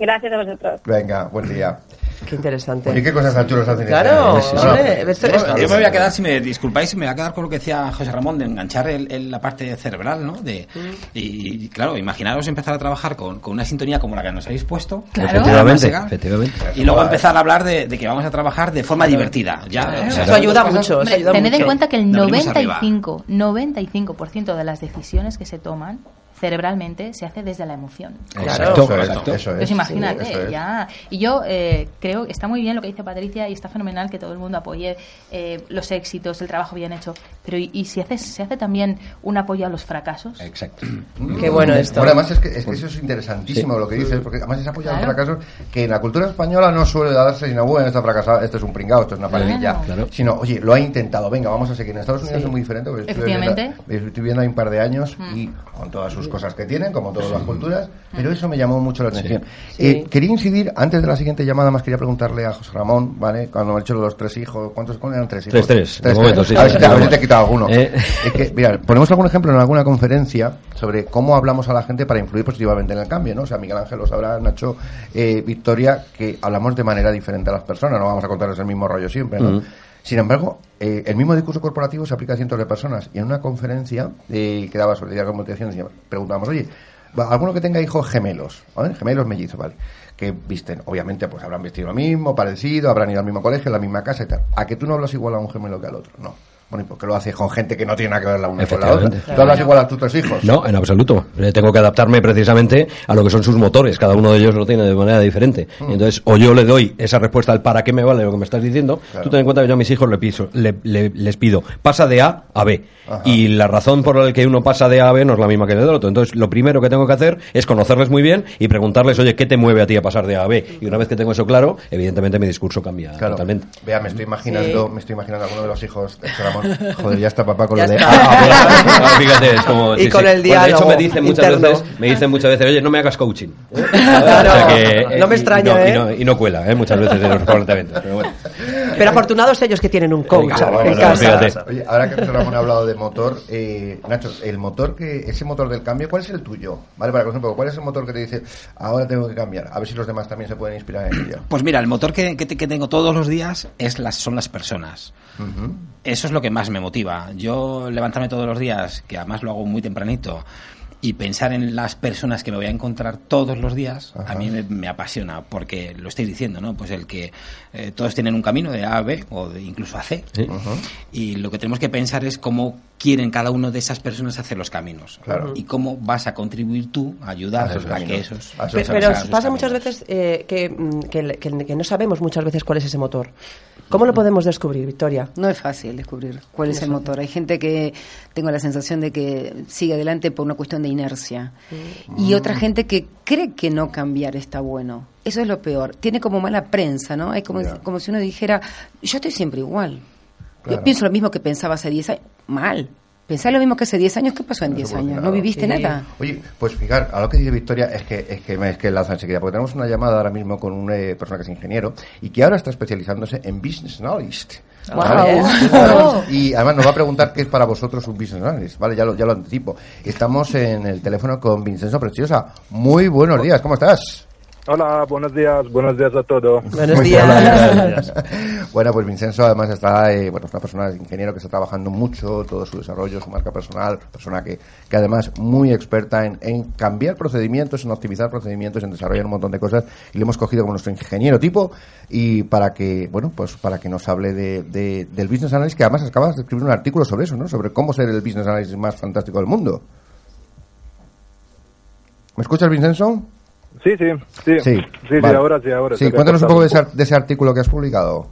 Gracias a vosotros. Venga, buen día. Qué interesante. Oye, qué cosas tan chulas hacen. Claro, este- No, no, esto- Yo me voy a quedar, si me disculpáis, me voy a quedar con lo que decía José Ramón de enganchar el- el- la parte cerebral, ¿no? De, y, y, claro, imaginaros empezar a trabajar con, con una sintonía como la que nos habéis puesto. Claro. Efectivamente, efectivamente. Y luego empezar a hablar de, de que vamos a trabajar de forma divertida. Ya, o sea, Eso ayuda mucho. Eso Hombre, ayuda tened en mucho. cuenta que el Nos venimos arriba. 95, 95% de las decisiones que se toman cerebralmente se hace desde la emoción. Exacto, eso es, Exacto. eso es. Pues imagínate, Sí, eso es. ya. Y yo eh, creo que está muy bien lo que dice Patricia y está fenomenal que todo el mundo apoye eh, los éxitos, el trabajo bien hecho. Pero ¿y, y si hace, se hace también un apoyo a los fracasos? Exacto. Qué bueno esto. Bueno, además es que, es que eso es interesantísimo lo que dices, porque además es apoyado Claro. fracasos que en la cultura española no suele darse, sino bueno, ha fracasado, este es un pringado, esto es una Claro. palilla, Claro. sino, oye, lo ha intentado, venga, vamos a seguir. En Estados Unidos Sí. es muy diferente, porque Efectivamente. viendo, estoy viendo ahí un par de años Mm. y con todas sus cosas que tienen, como todas las culturas, pero eso me llamó mucho la atención. Sí. Eh, quería incidir, antes de la siguiente llamada, más quería preguntarle a José Ramón, ¿vale? Cuando me ha hecho los tres hijos, ¿cuántos eran tres hijos? Tres, tres, momento, sí, a, ver si te, a ver sí, si te he quitado alguno. Eh. Es que, mira, ponemos algún ejemplo en alguna conferencia sobre cómo hablamos a la gente para influir positivamente en el cambio, ¿no? O sea, Miguel Ángel lo sabrá, Nacho, eh, Victoria, que hablamos de manera diferente a las personas, no vamos a contarles el mismo rollo siempre, ¿no? Sin embargo, eh, el mismo discurso corporativo se aplica a cientos de personas. Y en una conferencia eh, que daba sobre comunicación, decía- preguntábamos, oye, alguno que tenga hijos gemelos. Gemelos mellizos, ¿vale? Que visten, obviamente, pues habrán vestido lo mismo, parecido, habrán ido al mismo colegio, a la misma casa y tal. A que tú no hablas igual a un gemelo que al otro, no. Bueno, ¿y por qué lo haces con gente que no tiene nada que ver la una con la otra? ¿Tú hablas igual a tus tres hijos? No, en absoluto. Eh, Tengo que adaptarme precisamente a lo que son sus motores. Cada uno de ellos lo tiene de manera diferente. Mm. Entonces, o yo le doy esa respuesta al para qué me vale lo que me estás diciendo. Claro. Tú ten en cuenta que yo a mis hijos le piso, le- le- les pido, pasa de A a B. Ajá. Y la razón por la que uno pasa de A a B no es la misma que del otro. Entonces, lo primero que tengo que hacer es conocerles muy bien y preguntarles, oye, ¿qué te mueve a ti a pasar de A a B? Y una vez que tengo eso claro, evidentemente mi discurso cambia Claro. totalmente. Vea, me estoy imaginando, Sí. me estoy imaginando a alguno de los hijos de Joder, ya está papá con Ya lo de. "Ah, a ver". Ah, fíjate, es como, Y con el Bueno, de hecho, diálogo me dicen muchas interno. veces, me dicen muchas veces, oye, no me hagas coaching. ¿Eh? Claro, no me extraña, y no, ¿eh? Y no, y no cuela, ¿eh? Muchas veces en los planteamientos. Pero bueno. Pero afortunados ellos que tienen un coach Claro, en bueno, casa. fíjate. Oye, ahora que Ramón ha hablado de motor, eh, Nacho, el motor que, ese motor del cambio, ¿cuál es el tuyo? Vale, para poco, ¿cuál es el motor que te dice, ahora tengo que cambiar? A ver si los demás también se pueden inspirar en ello. Pues mira, el motor que, que te- que tengo todos los días es las, son las personas. Eso es lo que más me motiva. Yo levantarme todos los días, que además lo hago muy tempranito, y pensar en las personas que me voy a encontrar todos los días, Ajá. a mí me, me apasiona, porque lo estáis diciendo, ¿no? Pues el que eh, todos tienen un camino de A a B, o de incluso a C, Sí. y lo que tenemos que pensar es cómo quieren cada uno de esas personas hacer los caminos. Claro. Y cómo vas a contribuir tú a ayudar A esos a, que caminos. esos... A esos Pe- Esos Pero esos pasa muchas caminos. veces eh, que, mm, que, que- que no sabemos muchas veces cuál es ese motor. ¿Cómo lo podemos descubrir, Victoria? No es fácil descubrir cuál es el motor. Hay gente que tengo la sensación de que sigue adelante por una cuestión de inercia. Y otra gente que cree que no cambiar está bueno. Eso es lo peor. Tiene como mala prensa, ¿no? Es como, Ya. como si uno dijera, yo estoy siempre igual. Claro. Yo pienso lo mismo que pensaba hace 10 años. Mal. Pensar lo mismo que hace 10 años, ¿qué pasó en No 10 se puede años? ¿No viviste Sí. nada? Oye, pues fijar, a lo que dice Victoria es que es que me es que lanza enseguida, porque tenemos una llamada ahora mismo con una eh, persona que es ingeniero y que ahora está especializándose en Business Analyst. Guau. Oh. Y además nos va a preguntar qué es para vosotros un Business Analyst, ¿vale? Ya lo, ya lo anticipo. Estamos en el teléfono con Vincenzo Preciosa. Muy buenos días, ¿cómo estás? Hola, buenos días, buenos días a todos. Buenos días. bueno, pues Vincenzo además está, eh, bueno, es una persona ingeniero que está trabajando mucho todo su desarrollo, su marca personal, persona que, que además muy experta en, en cambiar procedimientos, en optimizar procedimientos, en desarrollar un montón de cosas y le hemos cogido como nuestro ingeniero tipo y para que, bueno, pues para que nos hable de, de- del business analyst que además acabas de escribir un artículo sobre eso, ¿no? Sobre cómo ser el business analyst más fantástico del mundo. ¿Me escuchas, Vincenzo? Sí, sí, sí. Sí, sí, sí, ahora sí, ahora Sí, ha cuéntanos un poco de ese, de ese artículo que has publicado.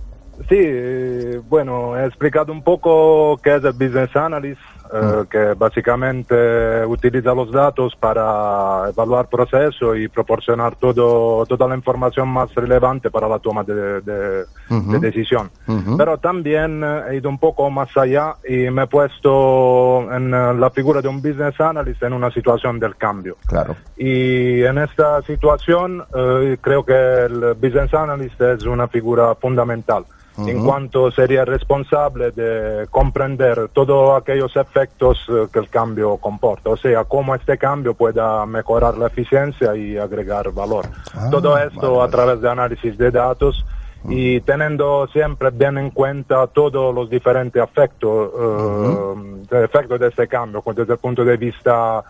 Sí, eh, bueno, he explicado un poco qué es el Business Analyst, eh, que básicamente utiliza los datos para evaluar procesos y proporcionar todo, toda la información más relevante para la toma de, de- Ujú. de decisión. Ujú. Pero también eh, he ido un poco más allá y me he puesto en eh, la figura de un Business Analyst en una situación del cambio. Claro. Y en esta situación eh, creo que el business analyst es una figura fundamental en cuanto sería responsable de comprender todos aquellos efectos eh, que el cambio comporta, o sea, cómo este cambio pueda mejorar la eficiencia y agregar valor. Ah, Todo esto a través de análisis de datos y teniendo siempre bien en cuenta todos los diferentes efectos, eh, efectos de este cambio, desde el punto de vista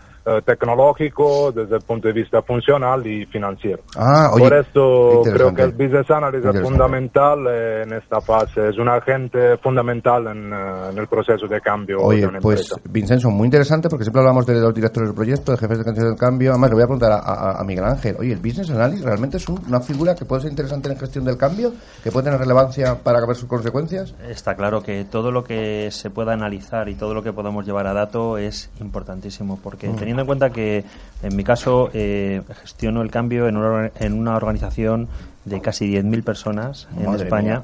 tecnológico, desde el punto de vista funcional y financiero. Ah, oye, Por esto creo que el business analyst es fundamental eh, en esta fase, es un agente fundamental en, eh, en el proceso de cambio de Oye, una pues empresa. Vincenzo, muy interesante porque siempre hablamos de los directores del proyecto, de jefes de canción del cambio. Además, le voy a preguntar a, a- a Miguel Ángel. Oye, ¿el business analyst realmente es un- una figura que puede ser interesante en la gestión del cambio? ¿Que puede tener relevancia para ver sus consecuencias? Está claro que todo lo que se pueda analizar y todo lo que podamos llevar a dato es importantísimo, porque Mm. teniendo en cuenta que, en mi caso, eh, gestiono el cambio en una, en una organización de casi 10.000 personas en Madre España,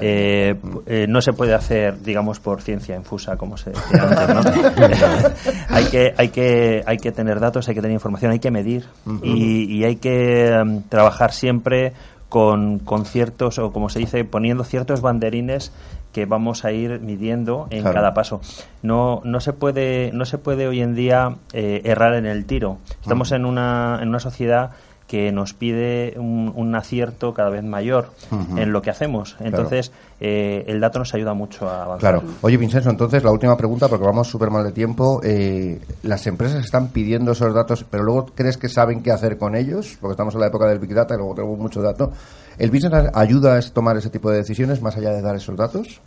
eh, eh, no se puede hacer, digamos, por ciencia infusa, como se decía antes, ¿no? hay, que, hay, que, hay que tener datos, hay que tener información, hay que medir. Y, y hay que em, trabajar siempre con, con ciertos, o como se dice, poniendo ciertos banderines que vamos a ir midiendo en Claro. cada paso. No, no se puede, no se puede hoy en día eh, errar en el tiro. Estamos en una, en una sociedad que nos pide un, un acierto cada vez mayor en lo que hacemos. Entonces, eh, el dato nos ayuda mucho a avanzar. Claro. Oye, Vincenzo, entonces la última pregunta, porque vamos súper mal de tiempo. Eh, ¿Las empresas están pidiendo esos datos, pero luego crees que saben qué hacer con ellos? Porque estamos en la época del Big Data y luego tenemos mucho dato. ¿El business ayuda a tomar ese tipo de decisiones más allá de dar esos datos?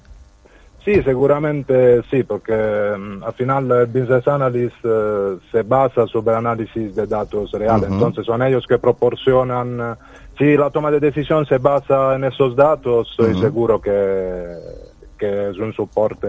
Sí, seguramente sí, porque mm, al final el business analyst eh, se basa sobre análisis de datos reales, entonces son ellos que proporcionan, eh, si la toma de decisión se basa en esos datos, estoy Ujú. seguro que, que es un soporte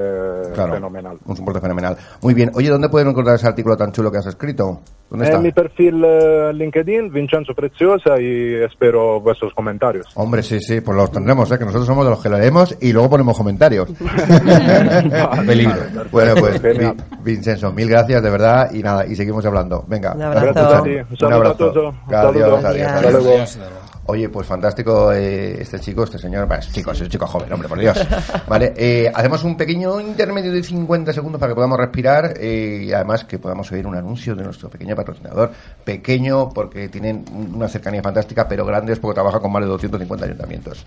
Claro, fenomenal. Un soporte fenomenal. Muy bien. Oye, ¿dónde pueden encontrar ese artículo tan chulo que has escrito? ¿Dónde está? En mi perfil eh, LinkedIn, Vincenzo Preciosa, y espero vuestros comentarios. Hombre, sí, sí, pues los tendremos, ¿eh? que nosotros somos de los que lo leemos y luego ponemos comentarios. Peligro. Bueno, pues Genial. Vincenzo, mil gracias de verdad y nada, y seguimos hablando. Venga, Un abrazo. Gracias a ti. Un a todos. Un Adiós, saludo. adiós, Adiós. adiós. Oye, pues fantástico eh, este chico, este señor. Bueno, es chico, es un chico joven, hombre, por Dios. Vale, eh, hacemos un pequeño intermedio de 50 segundos para que podamos respirar eh, y además que podamos oír un anuncio de nuestro pequeño patrocinador. Pequeño porque tienen una cercanía fantástica, pero grandes porque trabaja con más de 250 ayuntamientos.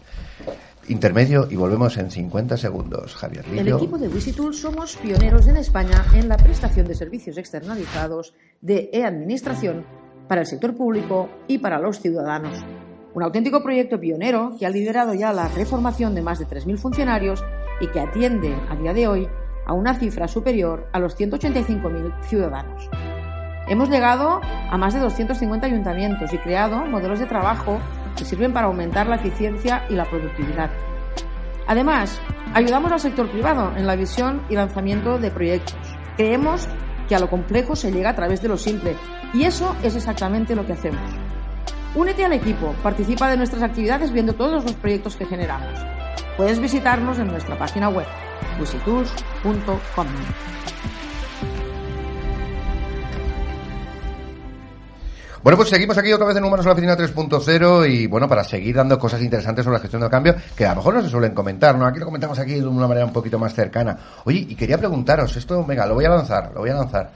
Intermedio y volvemos en 50 segundos. Javier El Lillo. equipo de Wisitool somos pioneros en España en la prestación de servicios externalizados de e-administración para el sector público y para los ciudadanos. Un auténtico proyecto pionero que ha liderado ya la reformación de más de 3.000 funcionarios y que atiende a día de hoy a una cifra superior a los 185.000 ciudadanos. Hemos llegado a más de 250 ayuntamientos y creado modelos de trabajo que sirven para aumentar la eficiencia y la productividad. Además, ayudamos al sector privado en la visión y lanzamiento de proyectos. Creemos que a lo complejo se llega a través de lo simple y eso es exactamente lo que hacemos. Únete al equipo, participa de nuestras actividades viendo todos los proyectos que generamos. Puedes visitarnos en nuestra página web wisitools.com. Bueno, pues seguimos aquí otra vez en Humanos en la Oficina 3.0 y bueno, para seguir dando cosas interesantes sobre la gestión del cambio que a lo mejor no se suelen comentar, ¿no? Aquí lo comentamos aquí de una manera un poquito más cercana. Oye, y quería preguntaros, esto, venga, lo voy a lanzar, lo voy a lanzar.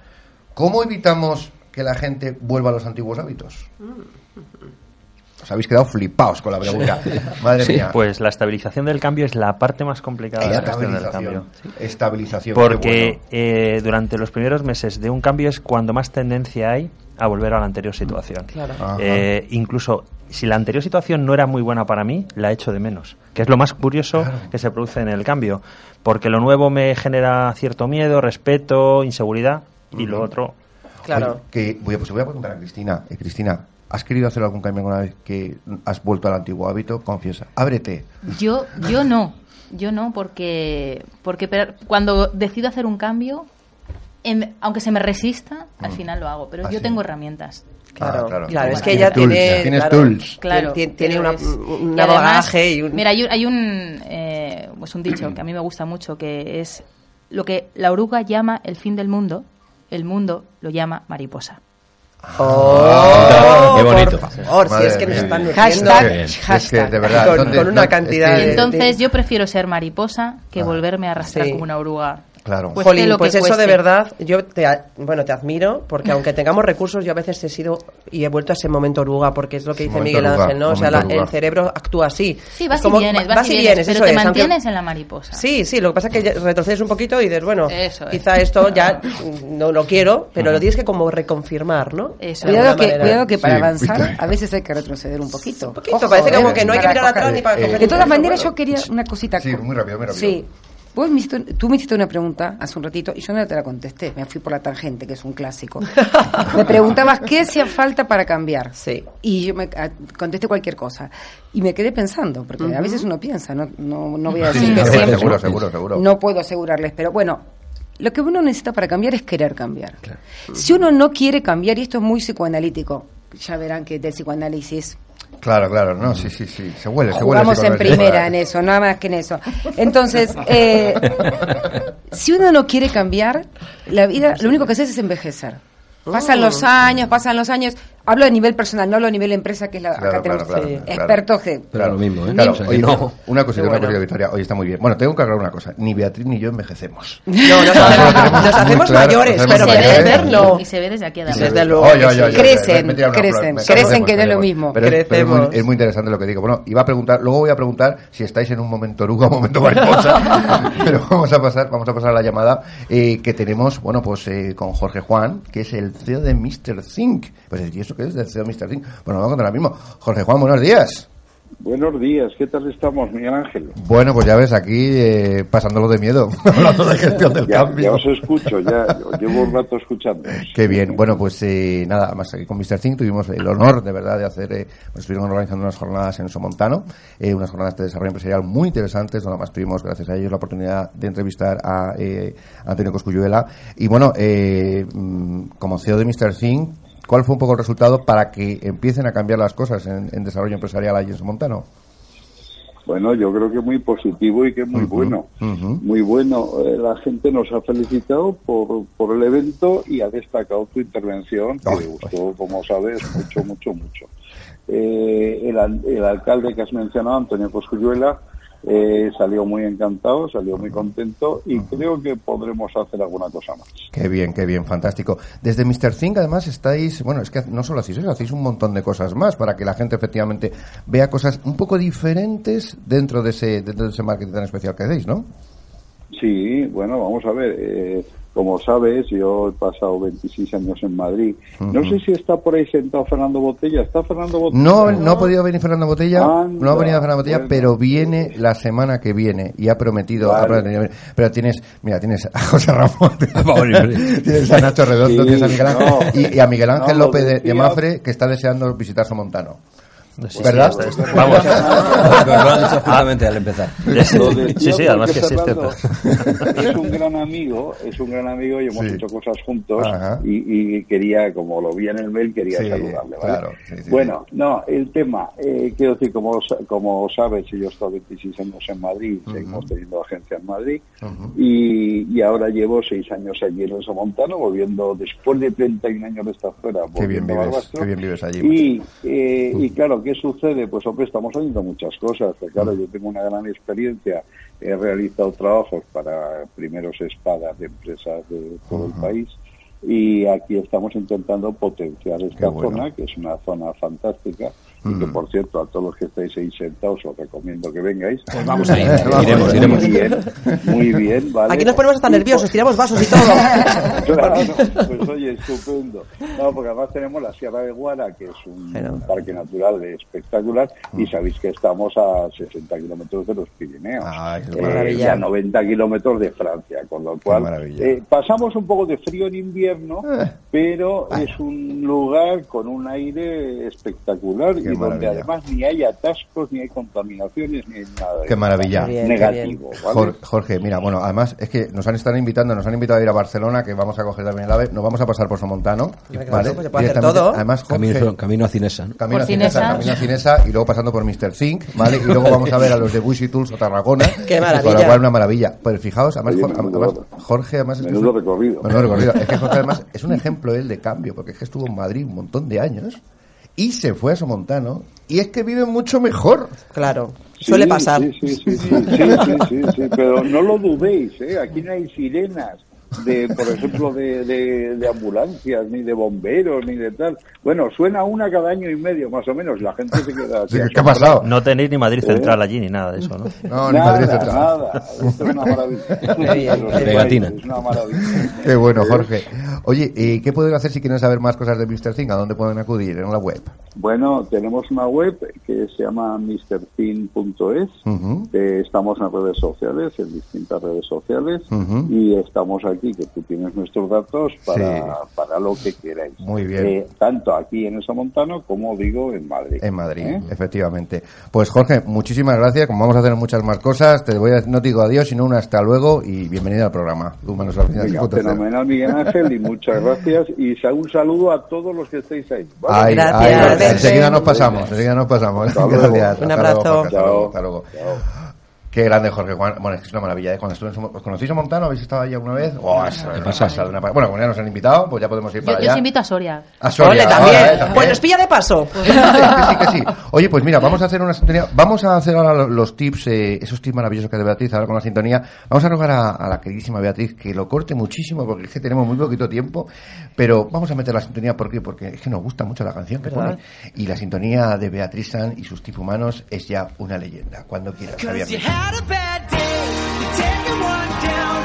¿Cómo evitamos que la gente vuelva a los antiguos hábitos? Os habéis quedado flipaos con la pregunta. Madre Sí, mía. pues la estabilización del cambio es la parte más complicada de la del cambio. Estabilización. Estabilización. Porque bueno. eh, durante los primeros meses de un cambio es cuando más tendencia hay a volver a la anterior situación. Claro. Ajá. Eh, incluso si la anterior situación no era muy buena para mí, la echo de menos. Que es lo más curioso que se produce en el cambio. Porque lo nuevo me genera cierto miedo, respeto, inseguridad. Y lo otro, Claro. Oye, que voy a, pues voy a preguntar a Cristina. Eh, Cristina, ¿has querido hacer algún cambio alguna vez que has vuelto al antiguo hábito? Confiesa. Ábrete. Yo, yo no, yo no, porque, porque cuando decido hacer un cambio, em- aunque se me resista, al final lo hago. Pero Ah, yo sí. tengo herramientas. Claro, Ah, claro. claro, es que ella tools, tiene, tienes claro, tools. Claro, tiene, tiene una, y además, bagaje y un... Mira, hay, un- hay un, eh, pues un dicho que a mí me gusta mucho, que es lo que la oruga llama el fin del mundo, el mundo lo llama mariposa. Oh, Qué bonito. Por favor, si es que nos están Hashtag, nutriendo Es que, de verdad, con, ¿dónde- con una cantidad es que- de... Entonces yo prefiero ser mariposa que volverme a arrastrar Sí. como una oruga. Claro. Cueste Jolín, lo que pues eso cueste. de verdad, yo te, bueno, te admiro, porque aunque tengamos recursos, yo a veces he sido y he vuelto a ese momento oruga, porque es lo que dice Miguel oruga, Ángel, ¿no? O sea, la- el cerebro actúa así. Sí, vas como- y vienes, vas, y y vienes, vienes, pero eso te es, aunque- mantienes en la mariposa. Sí, sí, lo que pasa es que retrocedes un poquito y dices, bueno, Eso es. quizá esto ya no lo quiero, pero lo tienes que como reconfirmar, ¿no? Eso Cuidado que, manera. cuidado que para Sí, avanzar a veces hay que retroceder un poquito. Un poquito, parece como que no hay que mirar atrás ni para coger De todas maneras, yo quería una cosita. Sí, muy rápido, muy rápido. Sí. Vos me hiciste- tú me hiciste una pregunta hace un ratito y yo no te la contesté. Me fui por la tangente, que es un clásico. me preguntabas qué hacía falta para cambiar. Sí. Y yo me ah, contesté cualquier cosa. Y me quedé pensando, porque a veces uno piensa, no, no, no voy a decir sí, que seguro, siempre. seguro, seguro, seguro. No puedo asegurarles, pero bueno, lo que uno necesita para cambiar es querer cambiar. Si uno no quiere cambiar, y esto es muy psicoanalítico, ya verán que del psicoanálisis Claro, claro, no, sí, sí, sí. Se huele, se huele. sí, en primera en eso, nada más que en eso. Entonces, eh, si uno no quiere cambiar, la vida, lo único que hace es envejecer. Pasan los años, pasan los años. Hablo a nivel personal, no hablo a nivel empresa, que es la Claro, acá claro, tenemos claro, claro. expertos que Pero lo mismo, ¿eh? Claro, oye, no. una cosita, Qué una bueno. cosita, Victoria. Hoy está muy bien. Bueno, tengo que aclarar una cosa. Ni Beatriz ni yo envejecemos. No, nos hacemos, nos hacemos Claro, mayores, pero hacemos se ve mayores. desde envejecer aquí, no. y se ve desde aquí se Desde luego oye, Crecen, crecen, flor, me- crecen, que no es lo mismo. Pero, es, pero es, muy, Crecemos. es muy interesante lo que digo. Bueno, iba a preguntar, luego voy a preguntar si estáis en un momento oruga o un momento mariposa, pero vamos a pasar, vamos a pasar a la llamada eh, que tenemos, bueno, pues eh, con Jorge Juan, que es el CEO de Mr. Think. Pues, ¿y eso qué es del CEO de Mr. Think? Bueno, vamos ahora mismo. Jorge Juan, buenos días. Buenos días, ¿qué tal estamos, Miguel Ángel? Bueno, pues ya ves, aquí eh, pasándolo de miedo, hablando de gestión del Ya, cambio. ya os escucho, ya llevo un rato escuchando. Qué bien. Bueno, pues eh, nada, más aquí con Mr. Think tuvimos el honor, de verdad, de hacer, eh, pues estuvimos organizando unas jornadas en Somontano, eh, unas jornadas de desarrollo empresarial muy interesantes, donde además tuvimos, gracias a ellos, la oportunidad de entrevistar a eh, Antonio Coscuyuela. Y bueno, eh, mm, como CEO de Mr. Think, ¿cuál fue un poco el resultado para que empiecen a cambiar las cosas en, en desarrollo empresarial allí en Somontano? Bueno, yo creo que muy positivo y que muy bueno. Muy bueno. Eh, la gente nos ha felicitado por, por el evento y ha destacado tu intervención, que le gustó, como sabes, mucho, mucho, mucho. Eh, el, el alcalde que has mencionado, Antonio Coscuyuela, eh, salió muy encantado, salió muy contento y creo que podremos hacer alguna cosa más. Qué bien, qué bien, fantástico. Desde Mr. Think, además, estáis, bueno, es que no solo hacéis eso, hacéis un montón de cosas más para que la gente efectivamente vea cosas un poco diferentes dentro de ese, dentro de ese marketing tan especial que hacéis, ¿no? Sí, bueno, vamos a ver. eh, como sabes, yo he pasado 26 años en Madrid. No sé si está por ahí sentado Fernando Botella. ¿Está Fernando Botella? No, no ha podido venir Fernando Botella, Anda, no ha venido Fernando Botella, bueno. pero viene la semana que viene y ha prometido, ha pero tienes, mira, tienes a José Ramón, tienes a Nacho Redondo, Sí, tienes a Miguel Ángel no. y, y a Miguel Ángel No, López de, Mafre que está deseando visitar Somontano. Sí, sí, ¿Verdad? está- está- Vamos. Nos lo han dicho justamente al empezar. Sí, sí, además que sí es Fernando cierto. Es un gran amigo, es un gran amigo y hemos Sí. hecho cosas juntos y, y quería, como lo vi en el mail, quería Sí, saludarle. ¿vale? claro, sí, sí, bueno, no, el tema, eh, quiero decir, como, como sabes, yo he estado 26 años en Madrid, seguimos teniendo agencia en Madrid Ujú. y, y ahora llevo seis años allí en el Somontano, volviendo después de 31 años de estar fuera, Qué bien volviendo a vives, Barbastro. qué bien vives allí. Y, eh, y claro, ¿qué sucede? Pues hombre, estamos haciendo muchas cosas. Pero, claro, yo tengo una gran experiencia. He realizado trabajos para primeros espadas de empresas de todo el país. Y aquí estamos intentando potenciar esta bueno. zona, que es una zona fantástica. Y que, Mm. por cierto, a todos los que estáis ahí sentados os recomiendo que vengáis. Pues vamos a ir. Iremos, iremos. Muy bien, muy bien, ¿vale? Aquí nos ponemos hasta nerviosos, tiramos vasos y todo. Claro, pues oye, estupendo. No, porque además tenemos la Sierra de Guara, que es un Pero- parque natural espectacular, y sabéis que estamos a 60 kilómetros de los Pirineos, Ay, qué eh, y a 90 kilómetros de Francia, con lo cual eh, pasamos un poco de frío en invierno, Eh. pero es un lugar con un aire espectacular, y donde maravilla. además ni hay atascos, ni hay contaminaciones, ni hay nada Qué maravilla. Bien, negativo. ¿vale? Jor- Jorge, mira, bueno, además es que nos han estado invitando, nos han invitado a ir a Barcelona, que vamos a coger también el AVE, nos vamos a pasar por Somontano, ¿vale? pues se puede hacer Directamente. todo. Además, Jorge, Camino, camino a Cinesa. ¿no? Camino Por a Cinesa, Cinesa. camino a Cinesa y luego pasando por Mr. Zinc, ¿vale? Y luego vamos a ver a los de Bushi Tools o Tarragona. Qué maravilla. Con lo cual, una maravilla. Pero fijaos, además, Oye, Jorge, además, Jorge, además es que menudo es un- recorrido. menudo recorrido. Es que Jorge, además, es un ejemplo él de cambio, porque es que estuvo en Madrid un montón de años y se fue a Somontano y es que vive mucho mejor. Claro, Sí, suele pasar. Sí, sí, sí, sí, sí, sí, sí, sí, pero no lo dudéis, ¿eh? aquí no hay sirenas de, por ejemplo, de, de, de ambulancias, ni de bomberos, ni de tal. Bueno, suena una cada año y medio, más o menos, la gente se queda así. Sí, ¿Qué ha pasado? No tenéis ni Madrid ¿Eh? Central allí ni nada de eso, ¿no? No, ni Madrid Central. nada, esto es una maravilla. Es una maravilla. Qué bueno, Jorge. Oye, ¿y qué pueden hacer si quieren saber más cosas de Mr. Thing? ¿A dónde pueden acudir? En la web. Bueno, tenemos una web que se llama mrthin.es. Ujú. Eh, estamos en redes sociales, en distintas redes sociales, y estamos aquí, que tú tienes nuestros datos para, Sí. para lo que queráis. Muy bien. Eh, tanto aquí en esa montano como digo en Madrid. En Madrid, ¿Eh? efectivamente. Pues Jorge, muchísimas gracias. Como vamos a hacer muchas más cosas, te voy a, no te digo adiós, sino un hasta luego y bienvenido al programa. Humanos al final. Venga, 5.0. fenomenal, Miguel Ángel, y muchas gracias. Y un saludo a todos los que estéis ahí. ¿vale? Ay, Gracias, ay, enseguida nos pasamos, enseguida nos pasamos. Hasta luego. Gracias. Un hasta luego, abrazo. Jorge, hasta luego, Chao. hasta luego. Chao. Qué grande Jorge Juan. Bueno, es que es una maravilla, ¿eh? Cuando estuve en ¿Os conocéis a Montano? ¿Habéis estado allí alguna vez? Oh, una Bueno, como ya nos han invitado, pues ya podemos ir Yo, para yo allá. os invito a Soria. A Soria, Ole, ahora, también. ¿eh? También. Pues nos pilla de paso. Sí, que sí, que sí. Oye, pues mira, vamos a hacer una sintonía. Vamos a hacer ahora lo- los tips, eh, esos tips maravillosos que de Beatriz ahora con la sintonía. Vamos a rogar a, a la queridísima Beatriz que lo corte muchísimo porque es que tenemos muy poquito tiempo. Pero vamos a meter la sintonía ¿por qué? porque es que nos gusta mucho la canción que ¿Verdad? pone. Y la sintonía de Beatriz San y sus tips humanos es ya una leyenda. Cuando quieras, Javier. Had a bad day, you take one down,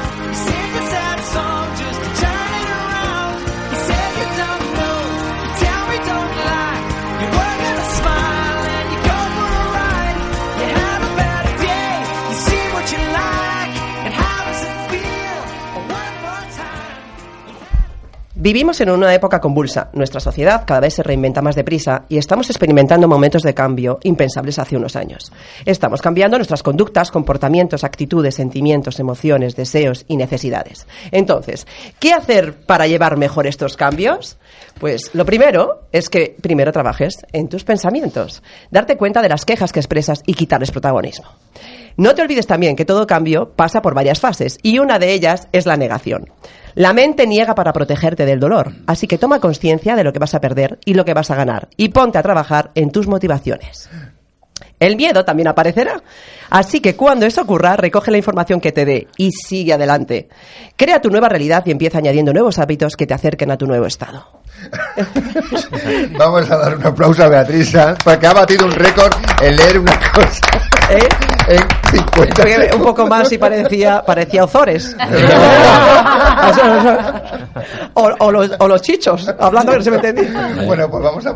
Vivimos en una época convulsa. Nuestra sociedad cada vez se reinventa más deprisa y estamos experimentando momentos de cambio impensables hace unos años. Estamos cambiando nuestras conductas, comportamientos, actitudes, sentimientos, emociones, deseos y necesidades. Entonces, ¿qué hacer para llevar mejor estos cambios? Pues lo primero es que primero trabajes en tus pensamientos, darte cuenta de las quejas que expresas y quitarles protagonismo. No te olvides también que todo cambio pasa por varias fases y una de ellas es la negación. La mente niega para protegerte del dolor, así que toma conciencia de lo que vas a perder y lo que vas a ganar y ponte a trabajar en tus motivaciones. El miedo también aparecerá. Así que cuando eso ocurra, recoge la información que te dé y sigue adelante. Crea tu nueva realidad y empieza añadiendo nuevos hábitos que te acerquen a tu nuevo estado. Vamos a dar un aplauso a Beatriz Sanz porque ha batido un récord en leer una cosa ¿Eh? en 50 Porque un poco más y parecía, parecía Ozores. o, o los, o los chichos, hablando que no se me entendía. Bueno, pues vamos a...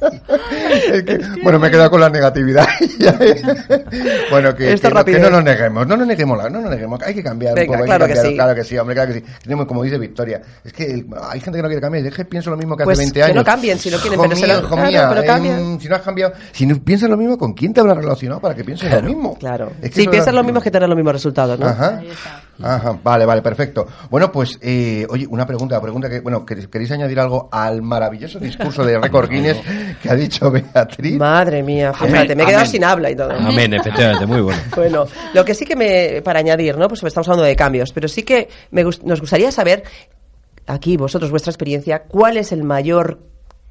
Es que, bueno, me he quedado con la negatividad. bueno, que, que, no, que no nos neguemos, no nos neguemos, la- no nos neguemos, hay que cambiar Venga, un poco, hay claro que cambiar, sí. claro que sí, hombre, claro que sí. Tenemos, como dice Victoria, es que el- hay gente que no quiere cambiar, es que pienso lo mismo que Pues hace 20 que años. no cambien, si no quieren, Hijo pero se mío, lo- claro, mía, pero cambien. si no has cambiado, si no piensas lo mismo, ¿con quién te habrás relacionado para que pienses lo mismo? Claro. Es que Si piensas lo mismo es que tener los mismos resultados, ¿no? Ajá. Ajá, vale, vale, perfecto. Bueno, pues, eh, oye, una pregunta, una pregunta que, bueno, ¿queréis, añadir algo al maravilloso discurso de Record Guinness que ha dicho Beatriz? Madre mía, fíjate, Amén, me he quedado amén. sin habla y todo. Amén, efectivamente, muy bueno. Bueno, lo que sí que me, para añadir, ¿no? Pues estamos hablando de cambios, pero sí que me gust- nos gustaría saber, aquí vosotros, vuestra experiencia, cuál es el mayor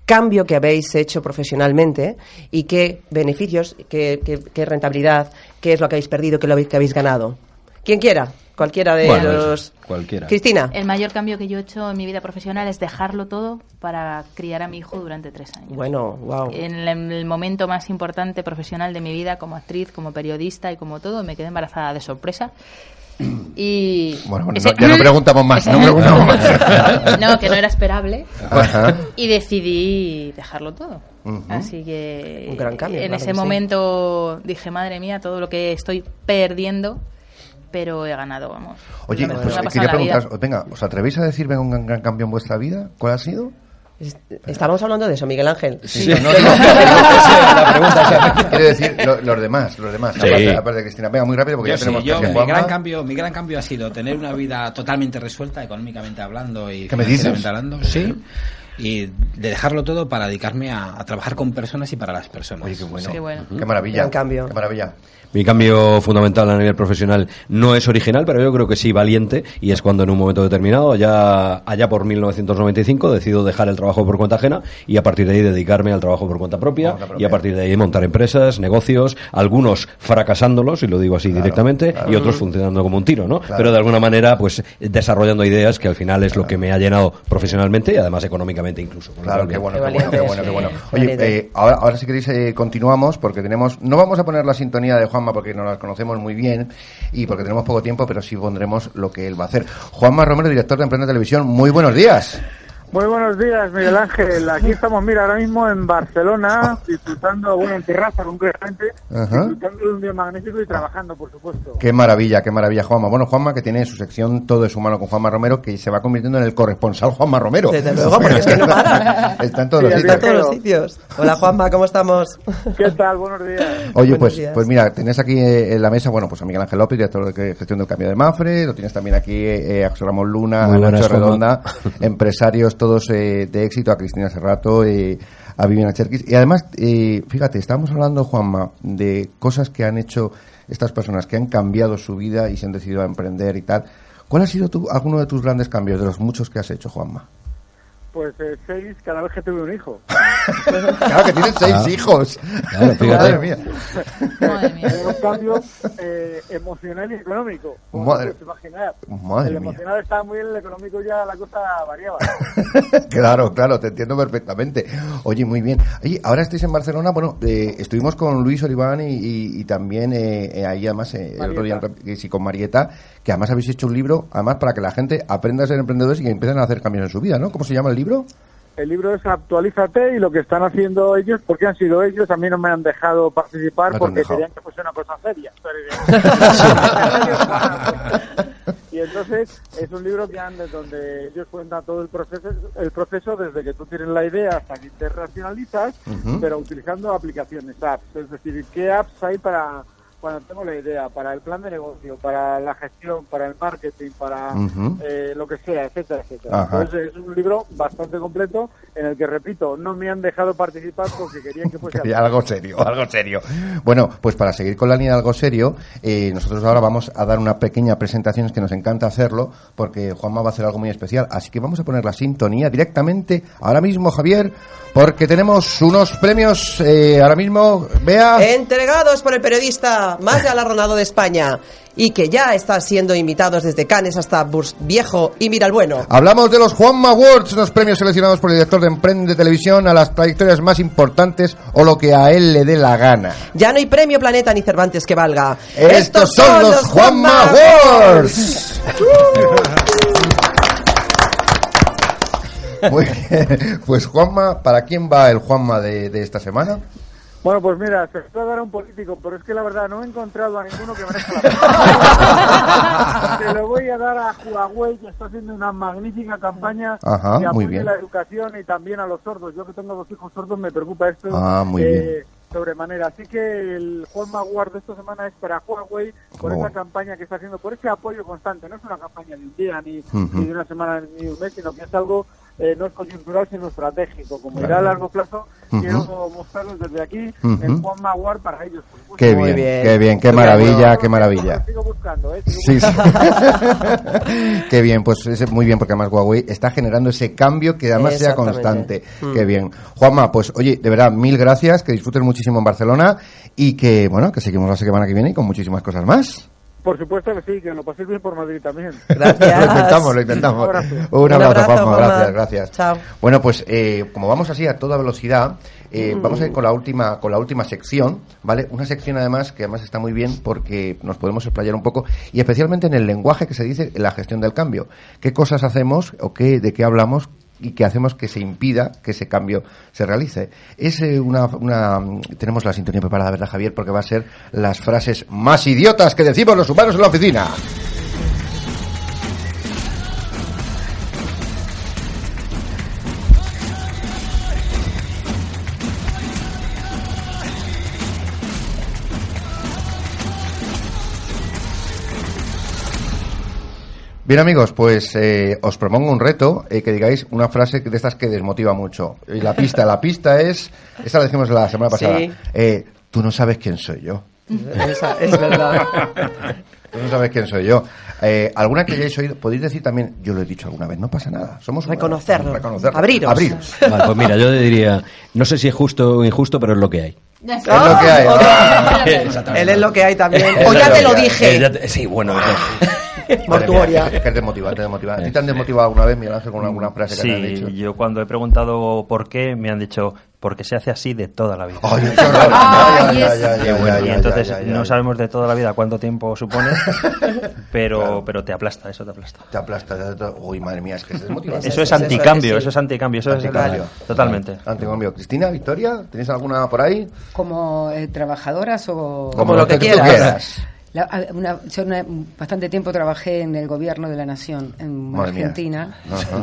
cambio que habéis hecho profesionalmente y qué beneficios, qué, qué- qué rentabilidad, qué es lo que habéis perdido, qué es lo que habéis ganado. Quien quiera, cualquiera de Bueno, los... Cualquiera. Cristina. El mayor cambio que yo he hecho en mi vida profesional es dejarlo todo para criar a mi hijo durante tres años. Bueno, wow. En el, en el momento más importante profesional de mi vida, como actriz, como periodista y como todo, me quedé embarazada de sorpresa. Y Bueno, bueno, ese- no- ya no preguntamos más, no preguntamos más. no, que no era esperable. Ajá. Y decidí dejarlo todo. Ujú. Así que Un gran cambio, en claro ese que sí. momento dije, madre mía, todo lo que estoy perdiendo, pero he ganado, vamos. Oye, pues eh, quería preguntaros, venga, ¿os atrevéis a decir venga un gran, gran cambio en vuestra vida? ¿Cuál ha sido? Es- Estábamos hablando de eso, Miguel Ángel. Sí, no, no, digo, digo, la pregunta, o sea, quiero decir, lo- los demás, los demás, Sí. aparte, aparte de Cristina. Venga, muy rápido porque Yo ya sí, tenemos yo, que mi Juanma. gran cambio, mi gran cambio ha sido tener una vida totalmente resuelta, económicamente hablando y ¿Qué me dices? hablando, sí, y de dejarlo todo para dedicarme a, a trabajar con personas y para las personas. Oye, qué bueno. Qué bueno. Qué maravilla. Gran cambio. Qué maravilla. Mi cambio fundamental a nivel profesional no es original, pero yo creo que sí valiente, y es cuando en un momento determinado, allá, allá por 1995, decido dejar el trabajo por cuenta ajena y a partir de ahí dedicarme al trabajo por cuenta propia, y a partir de ahí montar empresas, negocios, algunos fracasándolos, y lo digo así directamente, claro. y otros funcionando como un tiro, ¿no? Claro. Pero de alguna manera, pues desarrollando ideas que al final es lo que me ha llenado profesionalmente y además económicamente incluso. Claro, qué bueno, Qué qué bueno, qué bueno, qué bueno. Oye, eh, ahora, ahora si queréis eh, continuamos porque tenemos, no vamos a poner la sintonía de Juanma porque no la conocemos muy bien y porque tenemos poco tiempo, pero sí pondremos lo que él va a hacer. Juanma Romero, director de Emprende Televisión, muy buenos días. Muy buenos días, Miguel Ángel. Aquí estamos, mira, ahora mismo en Barcelona, disfrutando, bueno, en terraza concretamente, Ajá. disfrutando de un día magnífico y trabajando, por supuesto. Qué maravilla, qué maravilla, Juanma. Bueno, Juanma, que tiene su sección Todo es humano con Juanma Romero, que se va convirtiendo en el corresponsal Juanma Romero. Desde luego, porque es que no para. Está en todos los Sí, sitios. Está en todos los sitios. Hola Juanma, ¿cómo estamos? ¿Qué tal? Buenos días. Oye, Buenos pues, días. pues mira, tenés aquí eh, en la mesa, bueno, pues a Miguel Ángel López, director de gestión del cambio de Mafre, lo tienes también aquí eh, a José Ramón Luna, Muy a Nacho. Redonda, empresarios todos eh, de éxito, a Cristina Serrato, eh, a Viviana Cherkis. Y además, eh, fíjate, estábamos hablando, Juanma, de cosas que han hecho estas personas, que han cambiado su vida y se han decidido a emprender y tal. ¿Cuál ha sido tu- alguno de tus grandes cambios, de los muchos que has hecho, Juanma? Pues eh, seis cada vez que tuve un hijo. Claro, que tienes seis Ah. hijos. Claro. Madre mía. Madre mía. Era un cambio eh, emocional y económico. Como Madre- imaginar. Madre el mía. emocional estaba muy bien, el económico ya la cosa variaba. Claro, claro, te entiendo perfectamente. Oye, muy bien. Oye, ahora estáis en Barcelona, bueno, eh, estuvimos con Luis Oliván y, y- y también eh, eh, ahí además eh, el otro día con Marieta, que además habéis hecho un libro, además para que la gente aprenda a ser emprendedores y que empiecen a hacer cambios en su vida, ¿no? ¿Cómo se llama el libro? El libro es Actualízate y lo que están haciendo ellos, porque han sido ellos, a mí no me han dejado participar No porque querían que fuese una cosa seria. y entonces es un libro que han, de donde ellos cuentan todo el proceso, el proceso desde que tú tienes la idea hasta que te racionalizas, pero utilizando aplicaciones, apps. Es decir, qué apps hay para cuando tengo la idea, para el plan de negocio, para la gestión, para el marketing, para eh, lo que sea, etcétera, etcétera. Ajá. Entonces es un libro bastante completo en el que, repito, no me han dejado participar porque querían que fuese algo serio, algo serio. Bueno, pues para seguir con la línea de algo serio, eh, nosotros ahora vamos a dar una pequeña presentación, es que nos encanta hacerlo, porque Juanma va a hacer algo muy especial. Así que vamos a poner la sintonía directamente ahora mismo, Javier, porque tenemos unos premios eh, ahora mismo. Vea. Entregados por el periodista más galardonado de España y que ya está siendo invitados desde Cannes hasta Burs Viejo y Miralbueno. Hablamos de los Juanma Awards, unos premios seleccionados por el director de Emprende Televisión a las trayectorias más importantes o lo que a él le dé la gana. Ya no hay premio Planeta ni Cervantes que valga. Estos son los Juanma Awards. Muy bien. Pues Juanma, ¿para quién va el Juanma de, de esta semana? Bueno, pues mira, se puede dar a un político, pero es que la verdad no he encontrado a ninguno que merezca la pena. Se lo voy a dar a Huawei, que está haciendo una magnífica campaña Ajá, de muy bien. a la educación y también a los sordos. Yo que tengo dos hijos sordos me preocupa esto Ah, muy bien. sobremanera. Así que el Juan Maguard de esta semana es para Huawei por Oh. esa campaña que está haciendo, por ese apoyo constante. No es una campaña de un día, ni, ni de una semana, ni de un mes, sino que es algo eh, no es coyuntural, sino estratégico. Como irá Claro. a largo plazo, quiero mostrarles desde aquí Ujú. el Juan Maguard para ellos. supuesto. Qué bien, qué bien, qué maravilla, qué maravilla. Sigo buscando, ¿eh? Sigo Sí, sí. Qué bien, pues es muy bien porque además Huawei está generando ese cambio que además sea constante. Mm. Qué bien. Juanma, pues oye, de verdad, mil gracias, que disfrutes muchísimo en Barcelona y que, bueno, que seguimos la semana que viene y con muchísimas cosas más. Por supuesto que sí, que lo paséis bien por Madrid también. Gracias. Lo intentamos, lo intentamos. Un abrazo. Un Un abrazo, abrazo, Juanma, Juanma. gracias, gracias. Chao. Bueno, pues eh, como vamos así a toda velocidad, eh, Mm. vamos a ir con la última con la última sección, ¿vale? Una sección además que además está muy bien porque nos podemos explayar un poco y especialmente en el lenguaje que se dice en la gestión del cambio. ¿Qué cosas hacemos o qué de qué hablamos? Y qué hacemos que se impida que ese cambio se realice. Es eh, una, una tenemos la sintonía preparada, ¿verdad, Javier? Porque va a ser las frases más idiotas que decimos los humanos en la oficina. Bien amigos, pues eh, os propongo un reto, eh, que digáis una frase de estas que desmotiva mucho. Y la pista, la pista es, esa la dijimos la semana pasada, Sí. eh, tú no sabes quién soy yo. Esa, es verdad. Tú no sabes quién soy yo. Eh, ¿Alguna que hayáis oído? Podéis decir también, yo lo he dicho alguna vez, no pasa nada. Somos. Reconocerlo. Reconocerlo. Abriros. Abriros. Vale, pues mira, yo diría, no sé si es justo o injusto, pero es lo que hay. Es lo que hay. Ah. Él es lo que hay también. O ya te lo dije. Sí, bueno. Mortuoria. Es que es desmotivante, es desmotivante. ¿A ti te han desmotivado alguna vez, Miguel Ángel, con alguna frase que te han Sí, dicho? yo cuando he preguntado por qué, me han dicho, porque se hace así de toda la vida. Ay, qué horror. Ay, Ya, ya, es- ya, ya, Y entonces no sabemos de toda la vida cuánto tiempo supone, pero, Claro. pero te aplasta, eso te aplasta. Te aplasta. te- te- Uy, madre mía, es que es desmotivante. Eso es anticambio, sí. eso es anticambio, eso Anticambio. es totalmente. Anticambio. Cristina, Victoria, ¿tenéis alguna por ahí? Como eh, trabajadoras o... Como lo que tú quieras. La- una- yo una- bastante tiempo trabajé en el gobierno de la nación en Madre. Argentina.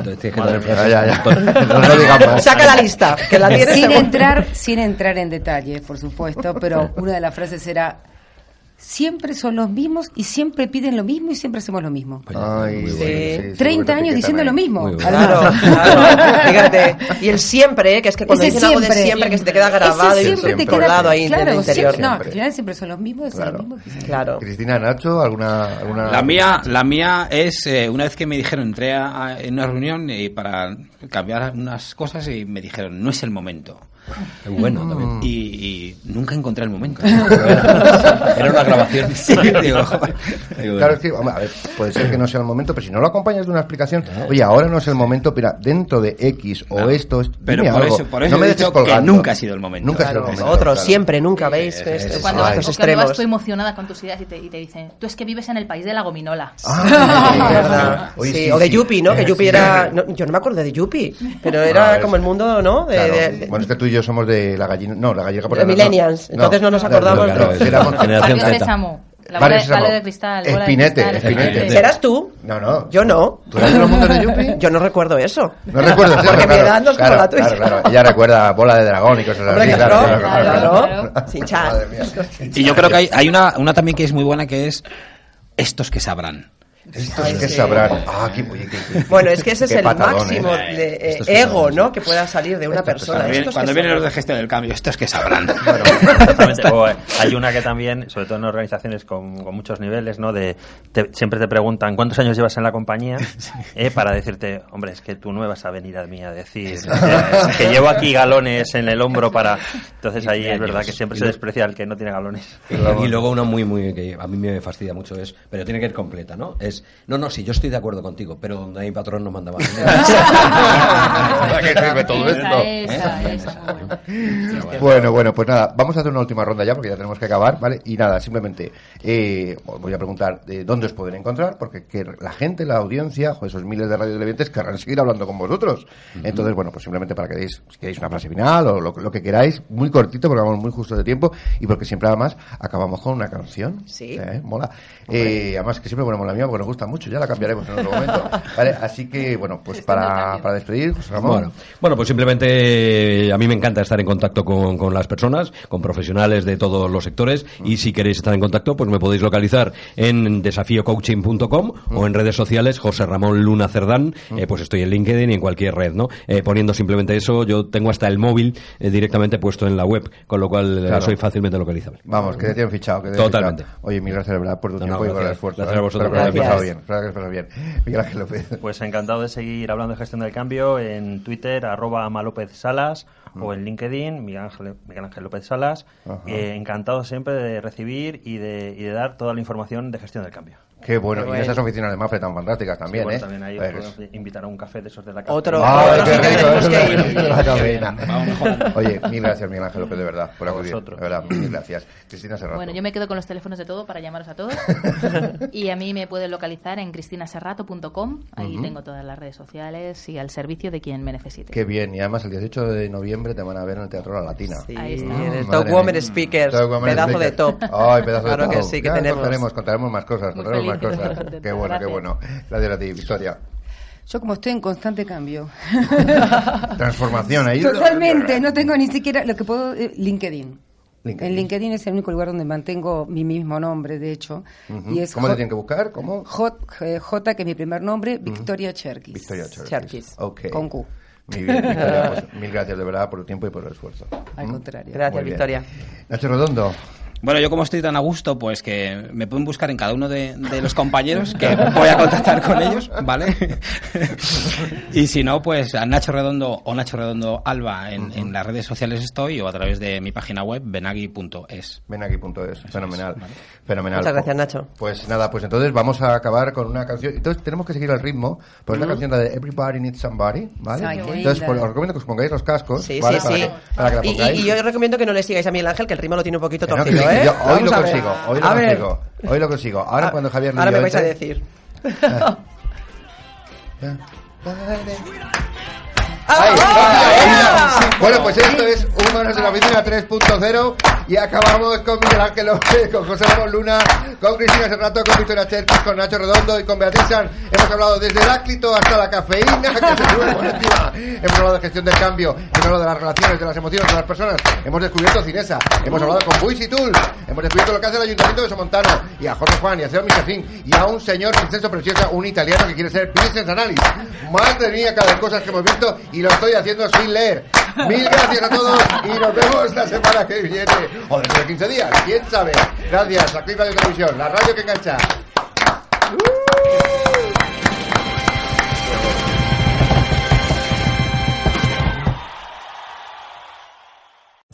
Saca la lista, que la sin entrar sin entrar en detalles por supuesto pero una de las frases era siempre son los mismos y siempre piden lo mismo y siempre hacemos lo mismo Ay, bueno. sí, sí, 30 seguro que años diciendo etiquetan lo ahí. mismo. Claro, claro. Fíjate. Y el siempre, ¿eh? que es que cuando Ese dicen algo de siempre. siempre, que se te queda grabado y siempre te siempre. queda colado ahí en claro, el interior. siempre- no, Siempre. al final siempre son los mismos Claro. lo mismo que siempre. Claro. Cristina, Nacho, ¿alguna, alguna... La mía, la mía es eh, una vez que me dijeron, entré a- a- en una reunión eh, para cambiar unas cosas y me dijeron, no es el momento. Bueno también. Y, y nunca encontré el momento. Era una grabación. Sí, digo, Claro, es que, hombre, a ver, puede ser que no sea el momento, pero si no lo acompañas de una explicación, oye, ahora no es el momento, mira, dentro de X o Claro. esto, es- Pero dime por algo. eso, por eso no me he dejes dicho que colgando. nunca ha sido el momento. Nunca ha sido Claro. el momento. Otros, claro. siempre, nunca veis. Cuando, Ay. estos o cuando vas extremos. tú emocionada con tus ideas y te, y te dicen, tú es que vives en el país de la gominola. Ah, Sí, verdad. Oye, Sí, sí, o de sí. Yuppie, ¿no? Que Eh, Yuppie sí. era... no, yo no me acuerdo de Yuppie, pero No, era como el mundo, ¿no? Claro. Bueno, es que tú y yo somos de la gallina. No, la gallina por De la- millennials, entonces no nos acordamos claro, de- éramos- Generación. La Vale, bola, Sésamo. bola de cristal. bola de Espinete, cristal. espinete. ¿Serás tú? No, no. Yo no. ¿Tú eres de los mundos de Yuppie? Yo no recuerdo eso. No recuerdo eso, Porque mi claro, edad no es como claro, la tuya. Claro, claro. Ella recuerda bola de dragón y cosas Hombre, así. claro, claro, claro, claro. Sin chat. Madre mía. Y yo creo que hay, hay una, una también que es muy buena que es estos que sabrán. Estos que sabrán. Ah, qué, oye, qué- qué- Bueno, es que ese es el patadón, máximo ¿eh? de eh, ego, ¿no? Que pueda salir de una persona. Cuando, vienen, Estos cuando que vienen los de gestión del cambio, estos que sabrán. Exactamente. O, eh, hay una que también, sobre todo en organizaciones con, con muchos niveles, ¿no? De te- siempre te preguntan cuántos años llevas en la compañía, eh, para decirte, hombre, es que tú no me vas a venir a mí a decir eh, que llevo aquí galones en el hombro para. Entonces ahí es verdad que siempre se desprecia al que no tiene galones. Y, y luego una muy, muy, que a mí me fastidia mucho es, pero tiene que ir completa, ¿no? Es, no, no, sí, yo estoy de acuerdo contigo, pero donde hay patrón no manda más. ¿Para qué sirve todo esto? Esa, esa, esa. Bueno, bueno, pues nada, vamos a hacer una última ronda ya porque ya tenemos que acabar, ¿vale? Y nada, simplemente eh, os voy a preguntar de dónde os pueden encontrar, porque que la gente, la audiencia, esos miles de radiotelevidentes querrán seguir hablando con vosotros. Entonces, bueno, pues simplemente para que deis, si queréis una frase final o lo, lo que queráis, muy cortito porque vamos muy justo de tiempo y porque siempre además acabamos con una canción. Sí. ¿eh? Mola. Eh, además que siempre ponemos la mía porque gusta mucho, ya la cambiaremos en otro momento. ¿Vale? Así que, bueno, pues para, para despedir, José Ramón. Bueno, bueno, pues simplemente eh, a mí me encanta estar en contacto con, con las personas, con profesionales de todos los sectores y si queréis estar en contacto, pues me podéis localizar en desafíocoaching.com o en redes sociales José Ramón Luna Cerdán, eh, pues estoy en LinkedIn y en cualquier red, ¿no? Eh, poniendo simplemente eso, yo tengo hasta el móvil eh, directamente puesto en la web, con lo cual Claro. soy fácilmente localizable. Vamos, que te tienen fichado. Que te Totalmente. fichado. Oye, mil gracias de verdad por tu No, tiempo no, y por el esfuerzo. Gracias a vosotros por pasado venir. bien. Espero que lo hayas pasado bien. Miguel Ángel López. Pues encantado de seguir hablando de gestión del cambio en Twitter, arroba Malópez Salas, o en LinkedIn, Miguel Ángel, Miguel Ángel López Salas. Eh, encantado siempre de recibir y de, y de dar toda la información de gestión del cambio. Qué bueno. Qué y bueno. esas oficinas de Mafre tan fantásticas también, Sí, bueno, ¿eh? también ahí A ver, os es- podemos invitar a un café de esos de la casa. Otro- otro qué rico, la mejorando. Oye, mil gracias, Miguel Ángel López, de verdad, por acudir. De verdad, mil gracias. Cristina Serrato. Bueno, yo me quedo con los teléfonos de todo para llamaros a todos. y a mí me pueden localizar en cristinaserrato.com. Ahí Ujú. tengo todas las redes sociales y al servicio de quien me necesite. Qué bien. Y además, el 18 de noviembre te van a ver en el Teatro La Latina. Sí, Ahí está. el Madre Top Woman. Speakers, Top Woman pedazo de Speakers. top. Ay, pedazo Claro de top. que sí, que Ya tenemos. Contaremos, contaremos más cosas, Muy contaremos más cosas. Qué bueno, qué Gracias. bueno. Gracias a ti, Victoria. Yo como estoy en constante cambio. Transformación ahí. Totalmente, no tengo ni siquiera lo que puedo... eh, LinkedIn. LinkedIn. En LinkedIn es el único lugar donde mantengo mi mismo nombre, de hecho. Ujú. y es ¿Cómo J- te tienen que buscar? ¿Cómo? J, eh, J, que es mi primer nombre, Victoria Cherkis. Victoria Cherkis. Cherkis. Ok. Con Q. Muy bien, Victoria, pues, mil gracias de verdad por el tiempo y por el esfuerzo. Al ¿Mm? contrario. Gracias. Victoria. Nacho Redondo. Bueno, yo como estoy tan a gusto, pues que me pueden buscar en cada uno de, de los compañeros, que voy a contactar con ellos, ¿vale? y si no, pues a Nacho Redondo o Nacho Redondo Alba en, en las redes sociales estoy o a través de mi página web benagui.es. Benagui.es, fenomenal. Fenomenal. Muchas gracias, Nacho. Pues nada, pues entonces vamos a acabar con una canción. Entonces tenemos que seguir el ritmo, pues la Mm. canción la de Everybody Needs Somebody, ¿vale? Entonces pues, os recomiendo que os pongáis los cascos, Sí, ¿vale? sí, para, sí. Que, para que la Y, y- yo os recomiendo que no le sigáis a Miguel Ángel, que el ritmo lo tiene un poquito torcido, que ¿eh? yo hoy lo consigo, hoy lo A ver. consigo, hoy lo consigo. Ahora cuando Javier Ahora me vais a decir. Ahí, ¡Ah! ahí, ahí. Bueno, pues esto es Humanos de la Oficina 3.0 y acabamos con Miguel Ángel López, con José Ramón Luna, con Cristina Serrato, con Victoria Cherkis, con Nacho Redondo y con Beatriz San. Hemos hablado desde Heráclito hasta la cafeína que se sube por encima. Hemos hablado de gestión del cambio, hemos hablado de las relaciones, de las emociones de las personas. Hemos descubierto Cinesa, hemos hablado con Buis y Tool, hemos descubierto lo que hace el Ayuntamiento de Somontano y a Jorge Juan y a Seo Micafín y a un señor Vincenzo Preciosa, un italiano que quiere ser business analyst. Madre mía, cada de cosas que hemos visto y lo estoy haciendo sin leer. Mil gracias a todos y nos vemos la semana que viene. O dentro de 15 días, quién sabe. Gracias a Clip Radio Televisión, la radio que engancha.